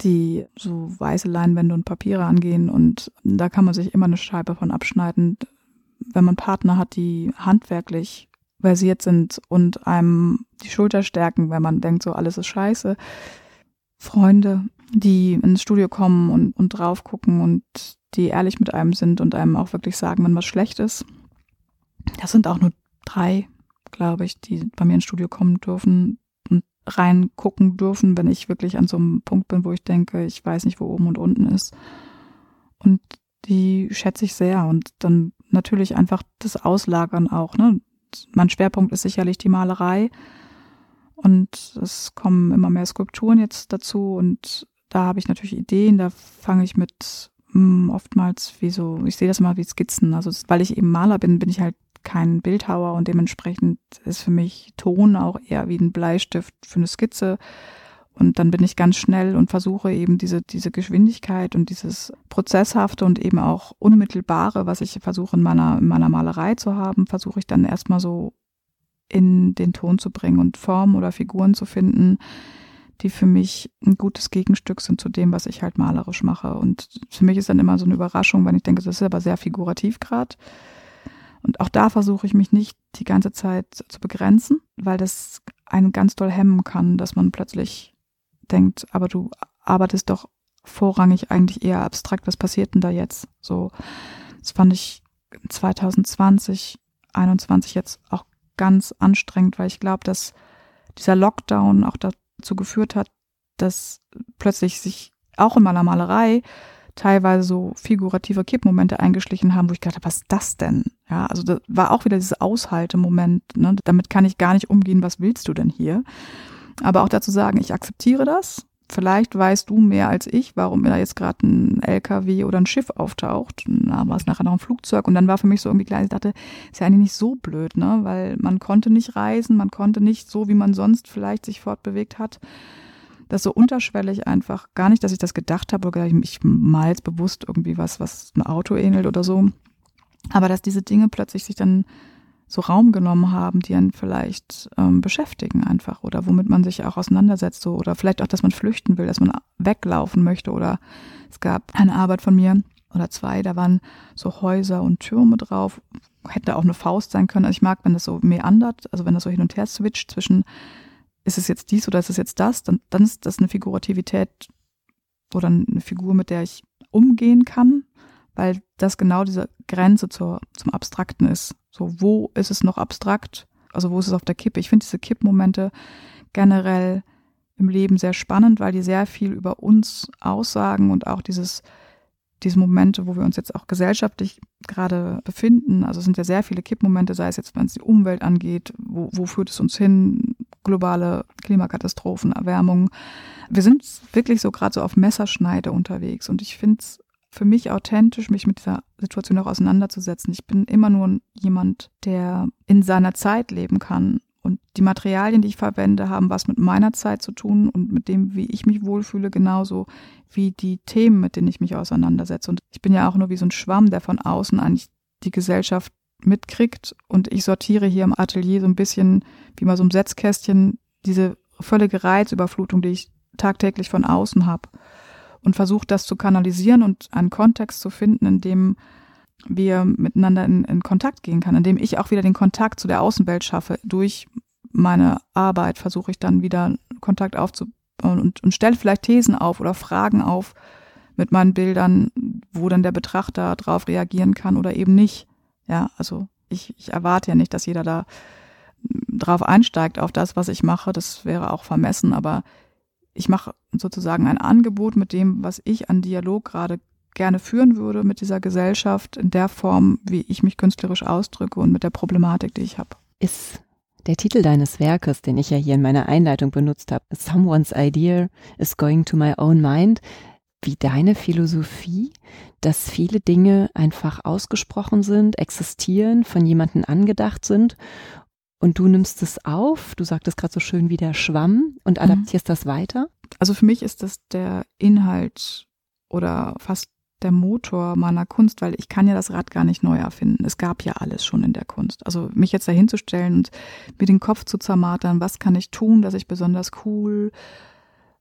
die so weiße Leinwände und Papiere angehen. Und da kann man sich immer eine Scheibe von abschneiden, wenn man Partner hat, die handwerklich versiert sind und einem die Schulter stärken, wenn man denkt, so alles ist scheiße Freunde, die ins Studio kommen und, und drauf gucken und die ehrlich mit einem sind und einem auch wirklich sagen, wenn was schlecht ist. Das sind auch nur drei, glaube ich, die bei mir ins Studio kommen dürfen reingucken dürfen, wenn ich wirklich an so einem Punkt bin, wo ich denke, ich weiß nicht, wo oben und unten ist. Und die schätze ich sehr. Und dann natürlich einfach das Auslagern auch. Ne? Mein Schwerpunkt ist sicherlich die Malerei. Und es kommen immer mehr Skulpturen jetzt dazu und da habe ich natürlich Ideen, da fange ich mit mh, hm, oftmals wie so, ich sehe das mal wie Skizzen. Also weil ich eben Maler bin, bin ich halt kein Bildhauer und dementsprechend ist für mich Ton auch eher wie ein Bleistift für eine Skizze. Und dann bin ich ganz schnell und versuche eben diese, diese Geschwindigkeit und dieses Prozesshafte und eben auch Unmittelbare, was ich versuche in meiner, in meiner Malerei zu haben, versuche ich dann erstmal so in den Ton zu bringen und Formen oder Figuren zu finden, die für mich ein gutes Gegenstück sind zu dem, was ich halt malerisch mache. Und für mich ist dann immer so eine Überraschung, wenn ich denke, das ist aber sehr figurativ gerade. Und auch da versuche ich mich nicht die ganze Zeit zu begrenzen, weil das einen ganz doll hemmen kann, dass man plötzlich denkt, aber du arbeitest doch vorrangig eigentlich eher abstrakt, was passiert denn da jetzt? So, das fand ich 2020, 21 jetzt auch ganz anstrengend, weil ich glaube, dass dieser Lockdown auch dazu geführt hat, dass plötzlich sich auch in meiner Malerei teilweise so figurative Kippmomente eingeschlichen haben, wo ich gedacht habe, was ist das denn? Ja, also da war auch wieder dieses Aushaltemoment, ne? damit kann ich gar nicht umgehen, was willst du denn hier? Aber auch dazu sagen, ich akzeptiere das vielleicht weißt du mehr als ich, warum da jetzt gerade ein LKW oder ein Schiff auftaucht. Da war es nachher noch ein Flugzeug und dann war für mich so irgendwie klar, ich dachte, ist ja eigentlich nicht so blöd, ne? Weil man konnte nicht reisen, man konnte nicht so, wie man sonst vielleicht sich fortbewegt hat. Das so unterschwellig einfach, gar nicht, dass ich das gedacht habe oder ich mal jetzt bewusst irgendwie was, was ein Auto ähnelt oder so. Aber dass diese Dinge plötzlich sich dann so Raum genommen haben, die einen vielleicht ähm, beschäftigen einfach oder womit man sich auch auseinandersetzt so, oder vielleicht auch, dass man flüchten will, dass man weglaufen möchte oder es gab eine Arbeit von mir oder zwei, da waren so Häuser und Türme drauf, hätte auch eine Faust sein können. Also ich mag, wenn das so meandert, also wenn das so hin und her switcht zwischen ist es jetzt dies oder ist es jetzt das, dann, dann ist das eine Figurativität oder eine Figur, mit der ich umgehen kann, weil das genau diese Grenze zur, zum Abstrakten ist. So, wo ist es noch abstrakt? Also wo ist es auf der Kippe? Ich finde diese Kippmomente generell im Leben sehr spannend, weil die sehr viel über uns aussagen und auch dieses, diese Momente, wo wir uns jetzt auch gesellschaftlich gerade befinden. Also es sind ja sehr viele Kippmomente, sei es jetzt, wenn es die Umwelt angeht, wo, wo führt es uns hin? Globale Klimakatastrophen, Erwärmung. Wir sind wirklich so gerade so auf Messerschneide unterwegs und ich finde es für mich authentisch, mich mit dieser Situation auch auseinanderzusetzen. Ich bin immer nur jemand, der in seiner Zeit leben kann. Und die Materialien, die ich verwende, haben was mit meiner Zeit zu tun und mit dem, wie ich mich wohlfühle, genauso wie die Themen, mit denen ich mich auseinandersetze. Und ich bin ja auch nur wie so ein Schwamm, der von außen eigentlich die Gesellschaft mitkriegt. Und ich sortiere hier im Atelier so ein bisschen, wie mal so ein Setzkästchen, diese völlige Reizüberflutung, die ich tagtäglich von außen habe. Und versuche das zu kanalisieren und einen Kontext zu finden, in dem wir miteinander in, in Kontakt gehen kann, indem ich auch wieder den Kontakt zu der Außenwelt schaffe. Durch meine Arbeit versuche ich dann wieder Kontakt aufzubauen und, und stelle vielleicht Thesen auf oder Fragen auf mit meinen Bildern, wo dann der Betrachter darauf reagieren kann oder eben nicht. Ja, also ich, ich erwarte ja nicht, dass jeder da drauf einsteigt auf das, was ich mache. Das wäre auch vermessen, aber ich mache sozusagen ein Angebot mit dem, was ich an Dialog gerade gerne führen würde mit dieser Gesellschaft in der Form, wie ich mich künstlerisch ausdrücke und mit der Problematik, die ich habe. Ist der Titel deines Werkes, den ich ja hier in meiner Einleitung benutzt habe, Someone's Idea is Going to My Own Mind, wie deine Philosophie, dass viele Dinge einfach ausgesprochen sind, existieren, von jemandem angedacht sind und du nimmst es auf, du sagtest gerade so schön wie der Schwamm und mhm. adaptierst mhm. das weiter? Also für mich ist das der Inhalt oder fast der Motor meiner Kunst, weil ich kann ja das Rad gar nicht neu erfinden. Es gab ja alles schon in der Kunst. Also mich jetzt dahinzustellen und mir den Kopf zu zermartern, was kann ich tun, dass ich besonders cool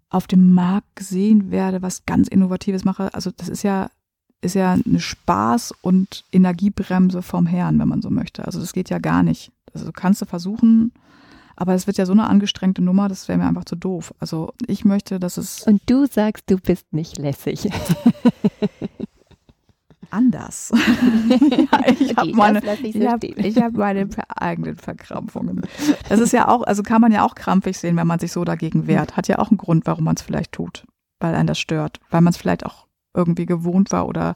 auf dem Markt gesehen werde, was ganz Innovatives mache. Also das ist ja, ist ja eine Spaß- und Energiebremse vom Herrn, wenn man so möchte. Also das geht ja gar nicht. Also kannst du versuchen, aber es wird ja so eine angestrengte Nummer, das wäre mir einfach zu doof. Also ich möchte, dass es. Und du sagst, du bist nicht lässig. Anders. ja, ich habe meine, ich hab, ich hab meine eigenen Verkrampfungen. Das ist ja auch, also kann man ja auch krampfig sehen, wenn man sich so dagegen wehrt. Hat ja auch einen Grund, warum man es vielleicht tut, weil einen das stört, weil man es vielleicht auch irgendwie gewohnt war oder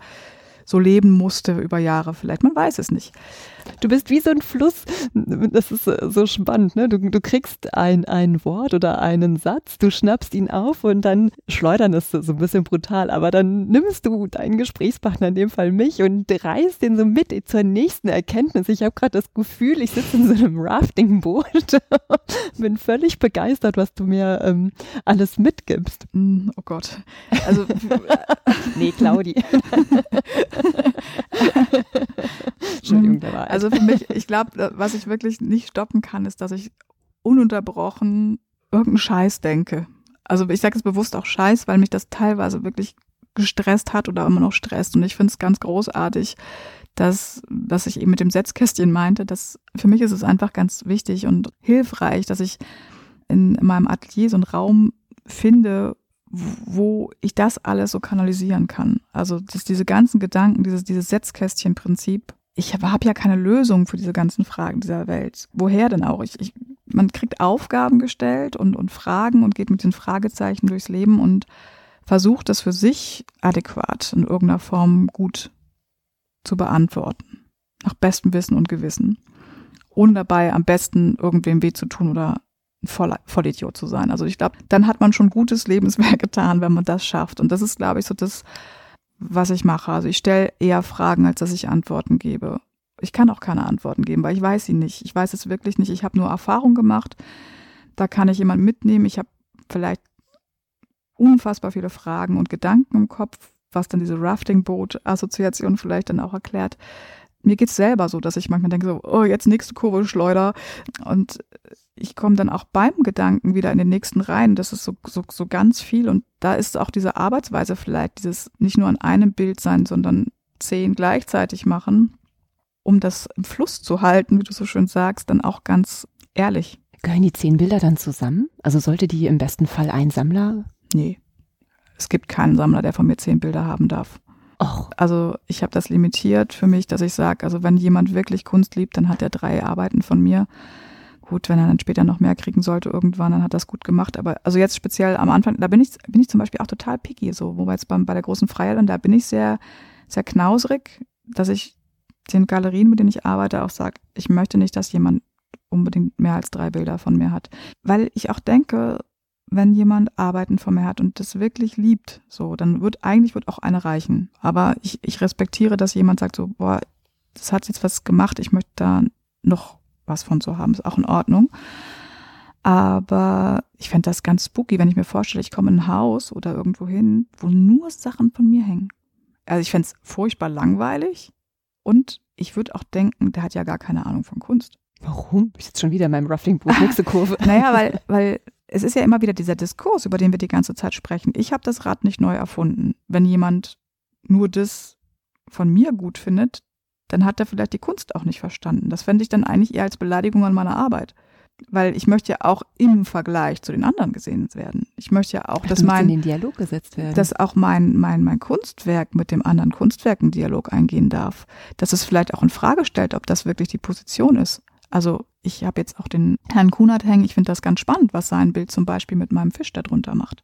so leben musste über Jahre vielleicht. Man weiß es nicht. Du bist wie so ein Fluss. Das ist so spannend. Ne? Du, du kriegst ein, ein Wort oder einen Satz, du schnappst ihn auf und dann schleudern es so ein bisschen brutal. Aber dann nimmst du deinen Gesprächspartner, in dem Fall mich, und reißt den so mit zur nächsten Erkenntnis. Ich habe gerade das Gefühl, ich sitze in so einem Rafting-Boot. Bin völlig begeistert, was du mir ähm, alles mitgibst. Mm, oh Gott. Also, nee, Claudi. Entschuldigung, der war Also für mich, ich glaube, was ich wirklich nicht stoppen kann, ist, dass ich ununterbrochen irgendeinen Scheiß denke. Also ich sage es bewusst auch Scheiß, weil mich das teilweise wirklich gestresst hat oder immer noch stresst. Und ich finde es ganz großartig, dass, was ich eben mit dem Setzkästchen meinte, dass für mich ist es einfach ganz wichtig und hilfreich, dass ich in meinem Atelier so einen Raum finde, wo ich das alles so kanalisieren kann. Also dass diese ganzen Gedanken, dieses, dieses Setzkästchen-Prinzip, ich habe hab ja keine Lösung für diese ganzen Fragen dieser Welt. Woher denn auch? Ich, ich, man kriegt Aufgaben gestellt und, und Fragen und geht mit den Fragezeichen durchs Leben und versucht das für sich adäquat in irgendeiner Form gut zu beantworten. Nach bestem Wissen und Gewissen. Ohne dabei am besten irgendwem weh zu tun oder ein Voll Vollidiot zu sein. Also ich glaube, dann hat man schon gutes Lebenswerk getan, wenn man das schafft. Und das ist, glaube ich, so das, was ich mache. Also ich stelle eher Fragen, als dass ich Antworten gebe. Ich kann auch keine Antworten geben, weil ich weiß sie nicht. Ich weiß es wirklich nicht. Ich habe nur Erfahrung gemacht. Da kann ich jemanden mitnehmen. Ich habe vielleicht unfassbar viele Fragen und Gedanken im Kopf, was dann diese Rafting-Boot-Assoziation vielleicht dann auch erklärt. Mir geht's selber so, dass ich manchmal denke so, oh, jetzt nächste Kurve Schleuder. Und ich komme dann auch beim Gedanken wieder in den nächsten rein. Das ist so, so, so ganz viel. Und da ist auch diese Arbeitsweise vielleicht, dieses nicht nur an einem Bild sein, sondern zehn gleichzeitig machen, um das im Fluss zu halten, wie du so schön sagst, dann auch ganz ehrlich. Gehören die zehn Bilder dann zusammen? Also sollte die im besten Fall ein Sammler? Nee. Es gibt keinen Sammler, der von mir zehn Bilder haben darf. Och. Also ich habe das limitiert für mich, dass ich sage, also wenn jemand wirklich Kunst liebt, dann hat er drei Arbeiten von mir gut, wenn er dann später noch mehr kriegen sollte irgendwann, dann hat das gut gemacht. Aber also jetzt speziell am Anfang, da bin ich, bin ich zum Beispiel auch total picky, so, wobei jetzt beim, bei der großen Freiheit, und da bin ich sehr, sehr knausrig, dass ich den Galerien, mit denen ich arbeite, auch sage, ich möchte nicht, dass jemand unbedingt mehr als drei Bilder von mir hat. Weil ich auch denke, wenn jemand Arbeiten von mir hat und das wirklich liebt, so, dann wird eigentlich wird auch eine reichen. Aber ich, ich respektiere, dass jemand sagt so, boah, das hat jetzt was gemacht, ich möchte da noch was von zu haben, ist auch in Ordnung. Aber ich fände das ganz spooky, wenn ich mir vorstelle, ich komme in ein Haus oder irgendwo hin, wo nur Sachen von mir hängen. Also ich fände es furchtbar langweilig und ich würde auch denken, der hat ja gar keine Ahnung von Kunst. Warum? Ich sitze schon wieder in meinem Ruffling-Buch, nächste Kurve. naja, weil, weil es ist ja immer wieder dieser Diskurs, über den wir die ganze Zeit sprechen. Ich habe das Rad nicht neu erfunden. Wenn jemand nur das von mir gut findet, dann hat er vielleicht die Kunst auch nicht verstanden. Das fände ich dann eigentlich eher als Beleidigung an meiner Arbeit. Weil ich möchte ja auch im Vergleich zu den anderen gesehen werden. Ich möchte ja auch, Ach, dass mein, in den Dialog gesetzt werden. dass auch mein, mein, mein Kunstwerk mit dem anderen Kunstwerk in Dialog eingehen darf. Dass es vielleicht auch in Frage stellt, ob das wirklich die Position ist. Also ich habe jetzt auch den Herrn Kunert hängen. Ich finde das ganz spannend, was sein Bild zum Beispiel mit meinem Fisch darunter macht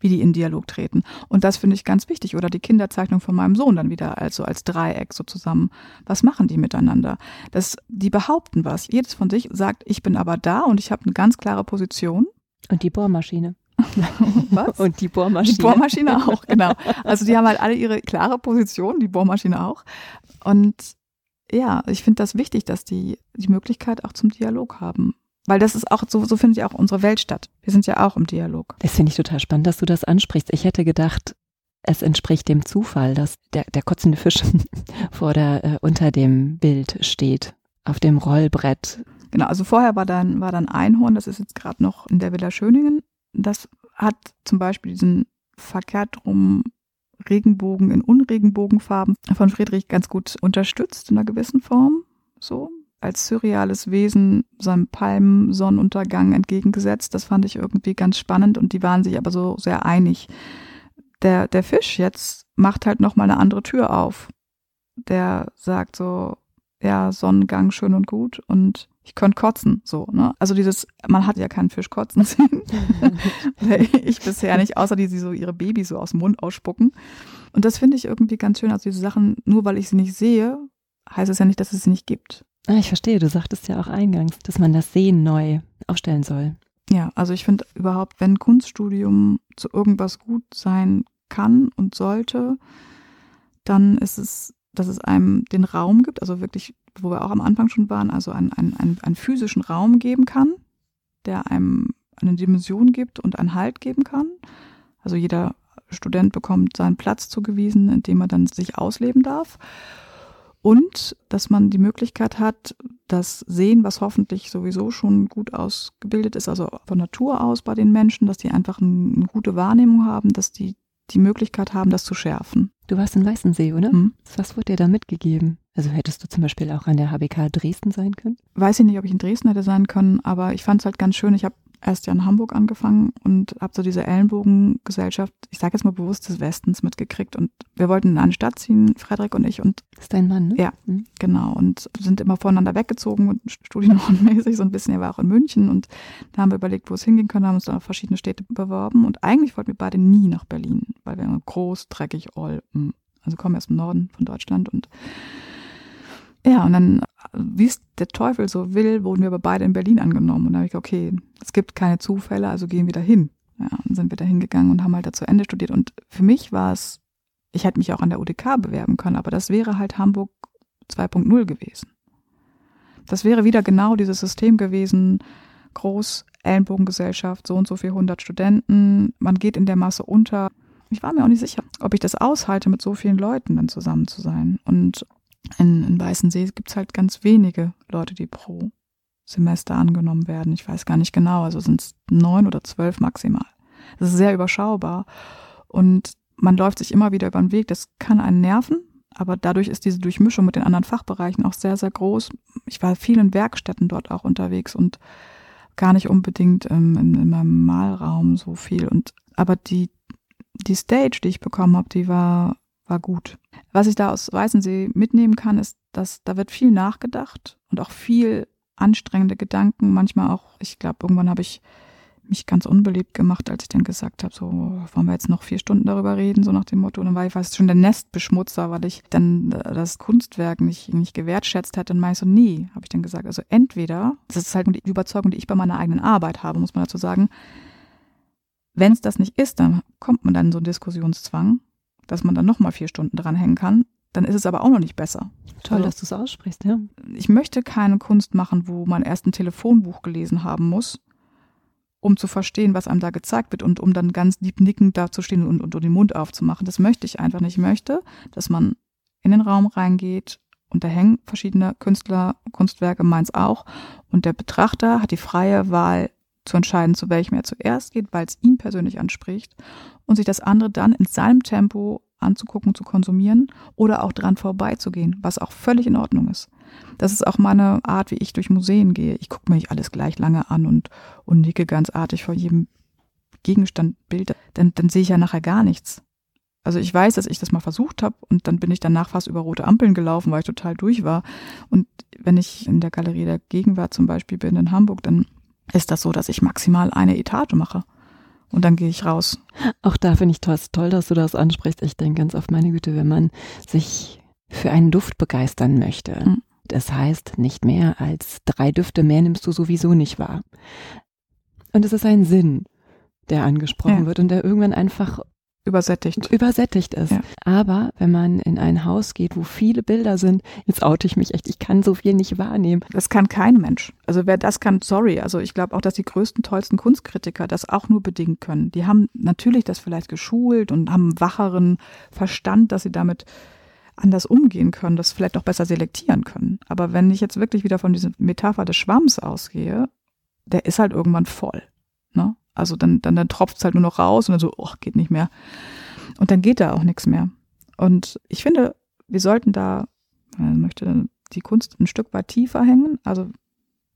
wie die in Dialog treten. Und das finde ich ganz wichtig. Oder die Kinderzeichnung von meinem Sohn dann wieder, also als Dreieck so zusammen. Was machen die miteinander? Das, die behaupten was. Jedes von sich sagt, ich bin aber da und ich habe eine ganz klare Position. Und die Bohrmaschine. Was? Und die Bohrmaschine. Die Bohrmaschine auch, genau. Also die haben halt alle ihre klare Position, die Bohrmaschine auch. Und ja, ich finde das wichtig, dass die die Möglichkeit auch zum Dialog haben. Weil das ist auch, so, so findet ja auch unsere Welt statt. Wir sind ja auch im Dialog. Das finde ich total spannend, dass du das ansprichst. Ich hätte gedacht, es entspricht dem Zufall, dass der, der kotzende Fisch vor der, äh, unter dem Bild steht, auf dem Rollbrett. Genau, also vorher war dann, war dann Einhorn, das ist jetzt gerade noch in der Villa Schöningen. Das hat zum Beispiel diesen verkehrt rum Regenbogen in Unregenbogenfarben von Friedrich ganz gut unterstützt in einer gewissen Form. So, als surreales Wesen seinem Palmsonnenuntergang entgegengesetzt. Das fand ich irgendwie ganz spannend und die waren sich aber so sehr einig. Der, der Fisch jetzt macht halt nochmal eine andere Tür auf. Der sagt so, ja, Sonnengang schön und gut und ich könnte kotzen, so, ne? Also dieses, man hat ja keinen Fisch kotzen sehen. ich bisher nicht, außer die sie so ihre Babys so aus dem Mund ausspucken. Und das finde ich irgendwie ganz schön. Also diese Sachen, nur weil ich sie nicht sehe, heißt es ja nicht, dass es sie nicht gibt. Ah, ich verstehe, du sagtest ja auch eingangs, dass man das Sehen neu aufstellen soll. Ja, also ich finde überhaupt, wenn Kunststudium zu irgendwas gut sein kann und sollte, dann ist es, dass es einem den Raum gibt, also wirklich, wo wir auch am Anfang schon waren, also einen, einen, einen, physischen Raum geben kann, der einem eine Dimension gibt und einen Halt geben kann. Also jeder Student bekommt seinen Platz zugewiesen, in dem er dann sich ausleben darf. Und dass man die Möglichkeit hat, das Sehen, was hoffentlich sowieso schon gut ausgebildet ist, also von Natur aus bei den Menschen, dass die einfach eine gute Wahrnehmung haben, dass die die Möglichkeit haben, das zu schärfen. Du warst in Weißensee, oder? Mhm. Was wurde dir da mitgegeben? Also hättest du zum Beispiel auch an der HBK Dresden sein können? Weiß ich nicht, ob ich in Dresden hätte sein können, aber ich fand es halt ganz schön. Ich habe erst ja in Hamburg angefangen und habe so diese Ellenbogengesellschaft, ich sage jetzt mal bewusst des Westens mitgekriegt und wir wollten in eine Stadt ziehen, Frederik und ich und das ist dein Mann, ne? Ja, mhm. genau und sind immer voneinander weggezogen und studienmäßig so ein bisschen, er war auch in München und da haben wir überlegt, wo es hingehen können, haben uns dann auf verschiedene Städte beworben und eigentlich wollten wir beide nie nach Berlin, weil wir immer groß, dreckig, all, also kommen aus dem Norden von Deutschland und ja, und dann, wie es der Teufel so will, wurden wir aber beide in Berlin angenommen. Und da habe ich gesagt, okay, es gibt keine Zufälle, also gehen wir da hin. Ja, und sind wir da hingegangen und haben halt da zu Ende studiert. Und für mich war es, ich hätte mich auch an der UDK bewerben können, aber das wäre halt Hamburg 2.0 gewesen. Das wäre wieder genau dieses System gewesen, groß, Ellenbogengesellschaft, so und so viel 100 Studenten, man geht in der Masse unter. Ich war mir auch nicht sicher, ob ich das aushalte, mit so vielen Leuten dann zusammen zu sein. Und in, in Weißensee gibt es halt ganz wenige Leute, die pro Semester angenommen werden. Ich weiß gar nicht genau, also sind es neun oder zwölf maximal. Das ist sehr überschaubar. Und man läuft sich immer wieder über den Weg. Das kann einen nerven, aber dadurch ist diese Durchmischung mit den anderen Fachbereichen auch sehr, sehr groß. Ich war viel in Werkstätten dort auch unterwegs und gar nicht unbedingt ähm, in, in, meinem Malraum so viel. Und aber die, die Stage, die ich bekommen habe, die war war gut. Was ich da aus Weißensee mitnehmen kann, ist, dass da wird viel nachgedacht und auch viel anstrengende Gedanken. Manchmal auch, ich glaube, irgendwann habe ich mich ganz unbeliebt gemacht, als ich dann gesagt habe, so wollen wir jetzt noch vier Stunden darüber reden, so nach dem Motto. Und dann war ich fast schon der Nestbeschmutzer, weil ich dann das Kunstwerk nicht, nicht gewertschätzt hätte. Und meinte so, nee, habe ich dann gesagt. Also entweder, das ist halt die Überzeugung, die ich bei meiner eigenen Arbeit habe, muss man dazu sagen, wenn es das nicht ist, dann kommt man dann in so einen Diskussionszwang dass man dann nochmal vier Stunden dranhängen kann. dann ist es aber auch noch nicht besser. Toll, also, dass du es aussprichst, ja. Ich möchte keine Kunst machen, wo man erst ein Telefonbuch gelesen haben muss, um zu verstehen, was einem da gezeigt wird und um dann ganz deep nickend da zu stehen und, und den Mund aufzumachen. Das möchte ich einfach nicht. Ich möchte, dass man in den Raum reingeht und da hängen verschiedene Künstler, Kunstwerke, meins auch. Und der Betrachter hat die freie Wahl zu entscheiden, zu welchem er zuerst geht, weil es ihn persönlich anspricht und sich das andere dann in seinem Tempo anzugucken, zu konsumieren oder auch dran vorbeizugehen, was auch völlig in Ordnung ist. Das ist auch meine Art, wie ich durch Museen gehe. Ich gucke mir nicht alles gleich lange an und, und nicke ganz artig vor jedem Gegenstand Bilder. Dann, dann sehe ich ja nachher gar nichts. Also ich weiß, dass ich das mal versucht habe und dann bin ich danach fast über rote Ampeln gelaufen, weil ich total durch war. Und wenn ich in der Galerie der Gegenwart zum Beispiel bin in Hamburg, dann ist das so, dass ich maximal eine Etage mache. Und dann gehe ich raus. Auch da finde ich toll, toll, dass du das ansprichst. Ich denke ganz auf meine Güte, wenn man sich für einen Duft begeistern möchte. Mhm. Das heißt, nicht mehr als drei Düfte mehr nimmst du sowieso nicht wahr. Und es ist ein Sinn, der angesprochen ja. wird und der irgendwann einfach übersättigt. Übersättigt ist. Ja. Aber wenn man in ein Haus geht, wo viele Bilder sind, jetzt oute ich mich echt, ich kann so viel nicht wahrnehmen. Das kann kein Mensch. Also wer das kann, sorry. Also ich glaube auch, dass die größten, tollsten Kunstkritiker das auch nur bedingt können. Die haben natürlich das vielleicht geschult und haben einen wacheren Verstand, dass sie damit anders umgehen können, das vielleicht auch besser selektieren können. Aber wenn ich jetzt wirklich wieder von dieser Metapher des Schwamms ausgehe, der ist halt irgendwann voll. Ne? Also dann, dann, dann tropft es halt nur noch raus und dann so, oh, geht nicht mehr. Und dann geht da auch nichts mehr. Und ich finde, wir sollten da, man möchte die Kunst ein Stück weit tiefer hängen. Also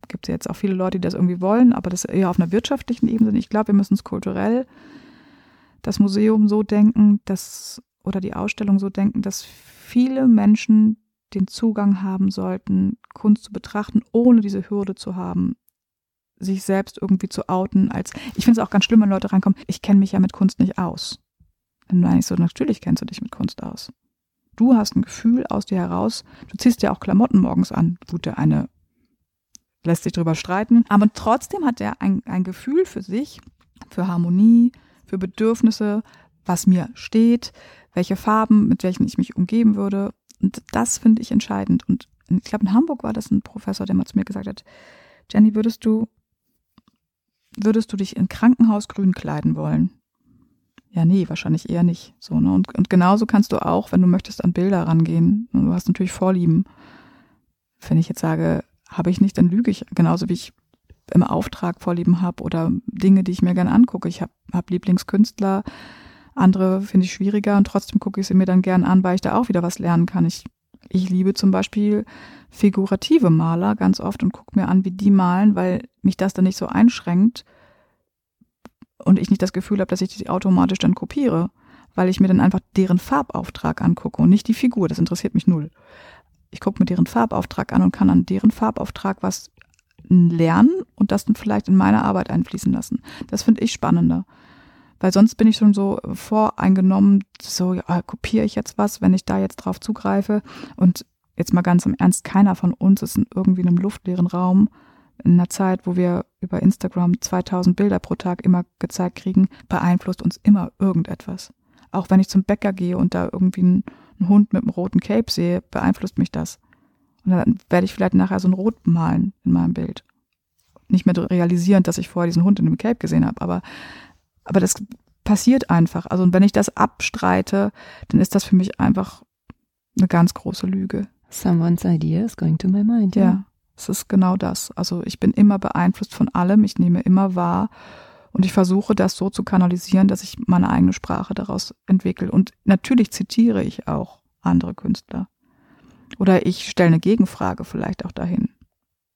gibt es jetzt auch viele Leute, die das irgendwie wollen, aber das eher auf einer wirtschaftlichen Ebene. Ich glaube, wir müssen es kulturell, das Museum so denken, dass, oder die Ausstellung so denken, dass viele Menschen den Zugang haben sollten, Kunst zu betrachten, ohne diese Hürde zu haben, sich selbst irgendwie zu outen als, ich finde es auch ganz schlimm, wenn Leute reinkommen, ich kenne mich ja mit Kunst nicht aus. Dann meine ich so, natürlich kennst du dich mit Kunst aus. Du hast ein Gefühl aus dir heraus, du ziehst ja auch Klamotten morgens an. Gut, der eine lässt sich drüber streiten, aber trotzdem hat er ein, ein Gefühl für sich, für Harmonie, für Bedürfnisse, was mir steht, welche Farben, mit welchen ich mich umgeben würde. Und das finde ich entscheidend. Und ich glaube, in Hamburg war das ein Professor, der mal zu mir gesagt hat, Jenny, würdest du würdest du dich in Krankenhausgrün kleiden wollen? Ja, nee, wahrscheinlich eher nicht. So, ne? Und, und genauso kannst du auch, wenn du möchtest, an Bilder rangehen. Du hast natürlich Vorlieben. Wenn ich jetzt sage, habe ich nicht, dann lüge ich. Genauso wie ich im Auftrag Vorlieben habe oder Dinge, die ich mir gerne angucke. Ich habe hab Lieblingskünstler, andere finde ich schwieriger und trotzdem gucke ich sie mir dann gern an, weil ich da auch wieder was lernen kann. Ich, ich liebe zum Beispiel figurative Maler ganz oft und gucke mir an, wie die malen, weil mich das dann nicht so einschränkt und ich nicht das Gefühl habe, dass ich die automatisch dann kopiere, weil ich mir dann einfach deren Farbauftrag angucke und nicht die Figur. Das interessiert mich null. Ich gucke mir deren Farbauftrag an und kann an deren Farbauftrag was lernen und das dann vielleicht in meine Arbeit einfließen lassen. Das finde ich spannender. Weil sonst bin ich schon so voreingenommen, so ja, kopiere ich jetzt was, wenn ich da jetzt drauf zugreife. Und jetzt mal ganz im Ernst, keiner von uns ist in irgendwie einem luftleeren Raum in einer Zeit, wo wir über Instagram 2000 Bilder pro Tag immer gezeigt kriegen, beeinflusst uns immer irgendetwas. Auch wenn ich zum Bäcker gehe und da irgendwie einen, einen Hund mit einem roten Cape sehe, beeinflusst mich das. Und dann werde ich vielleicht nachher so ein Rot malen in meinem Bild. Nicht mehr realisieren, dass ich vorher diesen Hund in einem Cape gesehen habe, aber, aber das passiert einfach. Also, und wenn ich das abstreite, dann ist das für mich einfach eine ganz große Lüge. Someone's idea is going to my mind. Ja. ja. Es ist genau das. Also ich bin immer beeinflusst von allem, ich nehme immer wahr und ich versuche das so zu kanalisieren, dass ich meine eigene Sprache daraus entwickle. Und natürlich zitiere ich auch andere Künstler. Oder ich stelle eine Gegenfrage vielleicht auch dahin.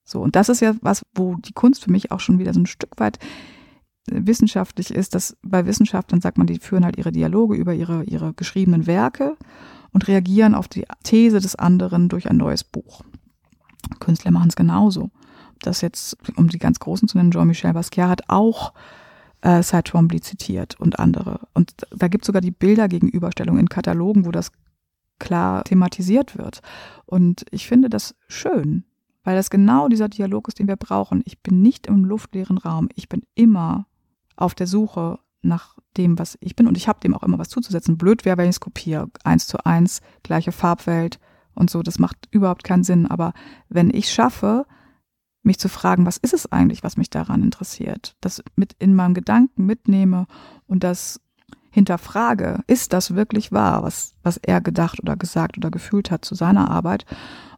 So, und das ist ja was, wo die Kunst für mich auch schon wieder so ein Stück weit wissenschaftlich ist, dass bei Wissenschaftlern sagt man, die führen halt ihre Dialoge über ihre, ihre geschriebenen Werke und reagieren auf die These des anderen durch ein neues Buch. Künstler machen es genauso. Das jetzt, um die ganz Großen zu nennen, Jean-Michel Basquiat hat auch äh, Cy Twombly zitiert und andere. Und da gibt es sogar die Bildergegenüberstellung in Katalogen, wo das klar thematisiert wird. Und ich finde das schön, weil das genau dieser Dialog ist, den wir brauchen. Ich bin nicht im luftleeren Raum. Ich bin immer auf der Suche nach dem, was ich bin. Und ich habe dem auch immer was zuzusetzen. Blöd wäre, wenn ich es kopiere. Eins zu eins, gleiche Farbwelt und so. Das macht überhaupt keinen Sinn. Aber wenn ich schaffe, mich zu fragen, was ist es eigentlich, was mich daran interessiert, das mit in meinem Gedanken mitnehme und das hinterfrage, ist das wirklich wahr, was, was er gedacht oder gesagt oder gefühlt hat zu seiner Arbeit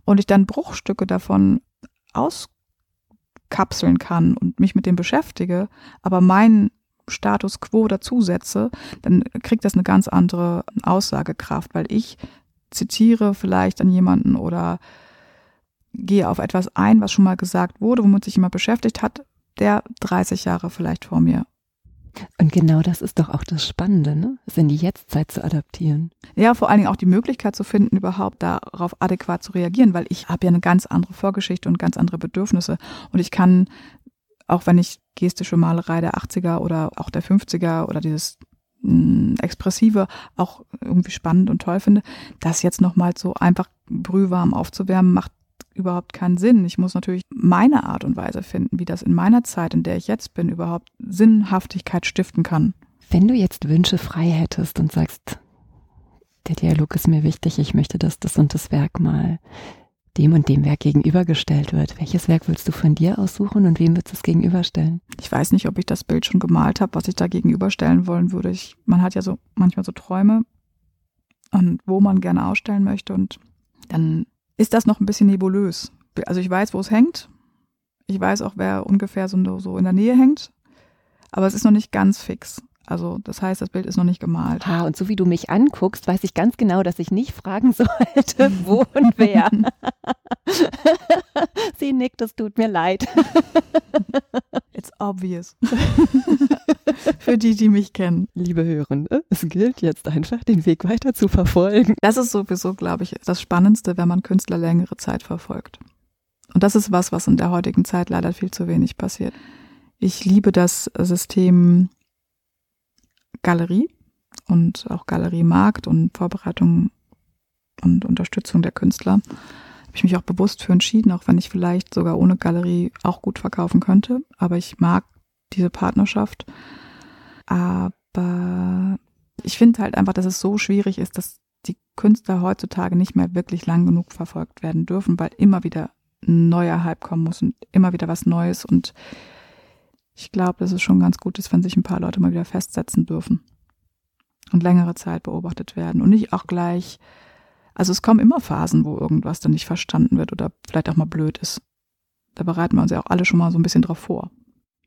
und ich dann Bruchstücke davon auskapseln kann und mich mit dem beschäftige, aber meinen Status quo dazusetze, dann kriegt das eine ganz andere Aussagekraft, weil ich zitiere vielleicht an jemanden oder gehe auf etwas ein, was schon mal gesagt wurde, womit sich jemand beschäftigt hat, der 30 Jahre vielleicht vor mir und genau das ist doch auch das Spannende, ne? es in die Jetztzeit zu adaptieren. Ja, vor allen Dingen auch die Möglichkeit zu finden, überhaupt darauf adäquat zu reagieren, weil ich habe ja eine ganz andere Vorgeschichte und ganz andere Bedürfnisse. Und ich kann, auch wenn ich gestische Malerei der 80er oder auch der 50er oder dieses hm, Expressive auch irgendwie spannend und toll finde, das jetzt nochmal so einfach brühwarm aufzuwärmen, macht überhaupt keinen Sinn. Ich muss natürlich meine Art und Weise finden, wie das in meiner Zeit, in der ich jetzt bin, überhaupt Sinnhaftigkeit stiften kann. Wenn du jetzt Wünsche frei hättest und sagst, der Dialog ist mir wichtig, ich möchte, dass das und das Werk mal dem und dem Werk gegenübergestellt wird. Welches Werk willst du von dir aussuchen und wem willst du es gegenüberstellen? Ich weiß nicht, ob ich das Bild schon gemalt habe, was ich da gegenüberstellen wollen würde. Ich, man hat ja so manchmal so Träume und wo man gerne ausstellen möchte und dann ist das noch ein bisschen nebulös. Also ich weiß, wo es hängt. Ich weiß auch, wer ungefähr so, in der Nähe hängt. Aber es ist noch nicht ganz fix. Also das heißt, das Bild ist noch nicht gemalt. Ah, und so wie du mich anguckst, weiß ich ganz genau, dass ich nicht fragen sollte, wo und wer. Sie nickt, es tut mir leid. It's obvious. Für die, die mich kennen. Liebe Hörende, es gilt jetzt einfach, den Weg weiter zu verfolgen. Das ist sowieso, glaube ich, das Spannendste, wenn man Künstler längere Zeit verfolgt. Und das ist was, was in der heutigen Zeit leider viel zu wenig passiert. Ich liebe das System Galerie und auch Galeriemarkt und Vorbereitung und Unterstützung der Künstler. Habe ich mich auch bewusst für entschieden, auch wenn ich vielleicht sogar ohne Galerie auch gut verkaufen könnte. Aber ich mag diese Partnerschaft. Aber ich finde halt einfach, dass es so schwierig ist, dass die Künstler heutzutage nicht mehr wirklich lang genug verfolgt werden dürfen, weil immer wieder ein neuer Hype kommen muss und immer wieder was Neues und ich glaube, dass es schon ganz gut ist, wenn sich ein paar Leute mal wieder festsetzen dürfen und längere Zeit beobachtet werden und nicht auch gleich, also es kommen immer Phasen, wo irgendwas dann nicht verstanden wird oder vielleicht auch mal blöd ist. Da bereiten wir uns ja auch alle schon mal so ein bisschen drauf vor.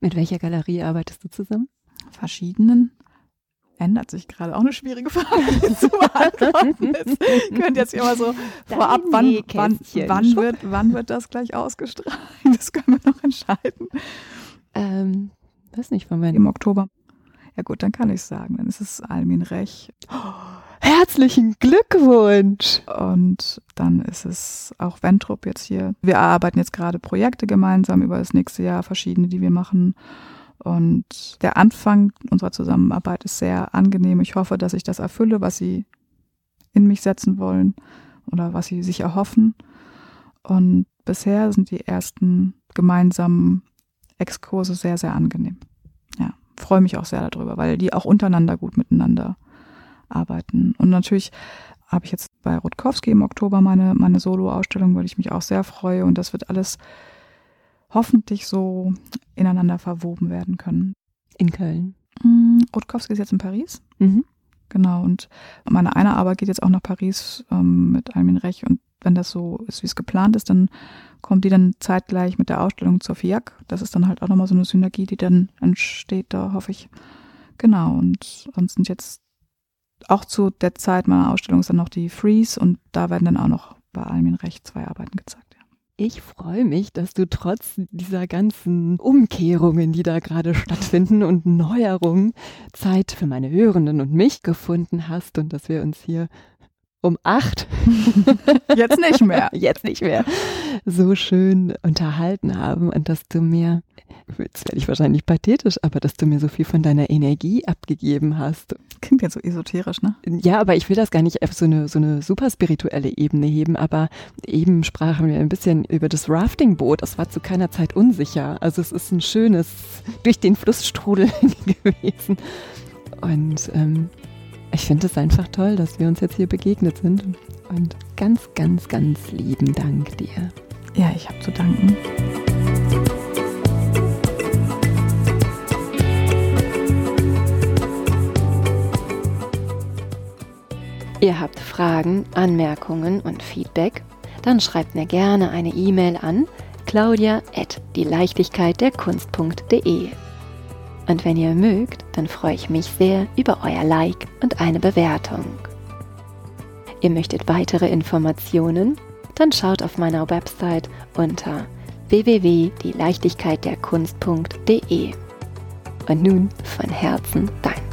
Mit welcher Galerie arbeitest du zusammen? Verschiedenen. Ändert sich gerade auch eine schwierige Frage zu beantworten. Ihr könnt jetzt immer so Dein vorab, wann, wann, wann, wird, wann wird das gleich ausgestrahlt? Das können wir noch entscheiden. Ähm, weiß nicht, von wann. Im Oktober. Ja gut, dann kann ich sagen. Dann ist es Almin Rech. herzlichen Glückwunsch! Und dann ist es auch Ventrup jetzt hier. Wir arbeiten jetzt gerade Projekte gemeinsam über das nächste Jahr, verschiedene, die wir machen. Und der Anfang unserer Zusammenarbeit ist sehr angenehm. Ich hoffe, dass ich das erfülle, was sie in mich setzen wollen oder was sie sich erhoffen. Und bisher sind die ersten gemeinsamen Exkurse sehr, sehr angenehm. Ja, freue mich auch sehr darüber, weil die auch untereinander gut miteinander arbeiten. Und natürlich habe ich jetzt bei Rutkowski im Oktober meine, meine Solo-Ausstellung, weil ich mich auch sehr freue. Und das wird alles hoffentlich so ineinander verwoben werden können. In Köln. Mm, Rutkowski ist jetzt in Paris. Mhm. Genau. Und meine eine Arbeit geht jetzt auch nach Paris ähm, mit Almin Rech. Und wenn das so ist, wie es geplant ist, dann kommt die dann zeitgleich mit der Ausstellung zur FIAC. Das ist dann halt auch nochmal so eine Synergie, die dann entsteht, da hoffe ich. Genau, und sonst sind jetzt auch zu der Zeit meiner Ausstellung ist dann noch die Freeze und da werden dann auch noch bei Almin Recht zwei Arbeiten gezeigt. Ich freue mich, dass du trotz dieser ganzen Umkehrungen, die da gerade stattfinden und Neuerungen, Zeit für meine Hörenden und mich gefunden hast und dass wir uns hier um acht. Jetzt nicht mehr. Jetzt nicht mehr. So schön unterhalten haben und dass du mir, jetzt werde ich wahrscheinlich pathetisch, aber dass du mir so viel von deiner Energie abgegeben hast. Klingt jetzt so esoterisch, ne? Ja, aber ich will das gar nicht auf so eine, so eine super spirituelle Ebene heben, aber eben sprachen wir ein bisschen über das Raftingboot. Das war zu keiner Zeit unsicher. Also es ist ein schönes, durch den Flussstrudel gewesen. Und ähm, ich finde es einfach toll, dass wir uns jetzt hier begegnet sind. Und ganz, ganz, ganz lieben Dank dir. Ja, ich habe zu danken. Ihr habt Fragen, Anmerkungen und Feedback? Dann schreibt mir gerne eine E-Mail an claudia at die Leichtigkeit der Kunst.de. Und wenn ihr mögt, dann freue ich mich sehr über euer Like und eine Bewertung. Ihr möchtet weitere Informationen? Dann schaut auf meiner Website unter www.dieleichtigkeitderkunst.de. Und nun von Herzen Dank.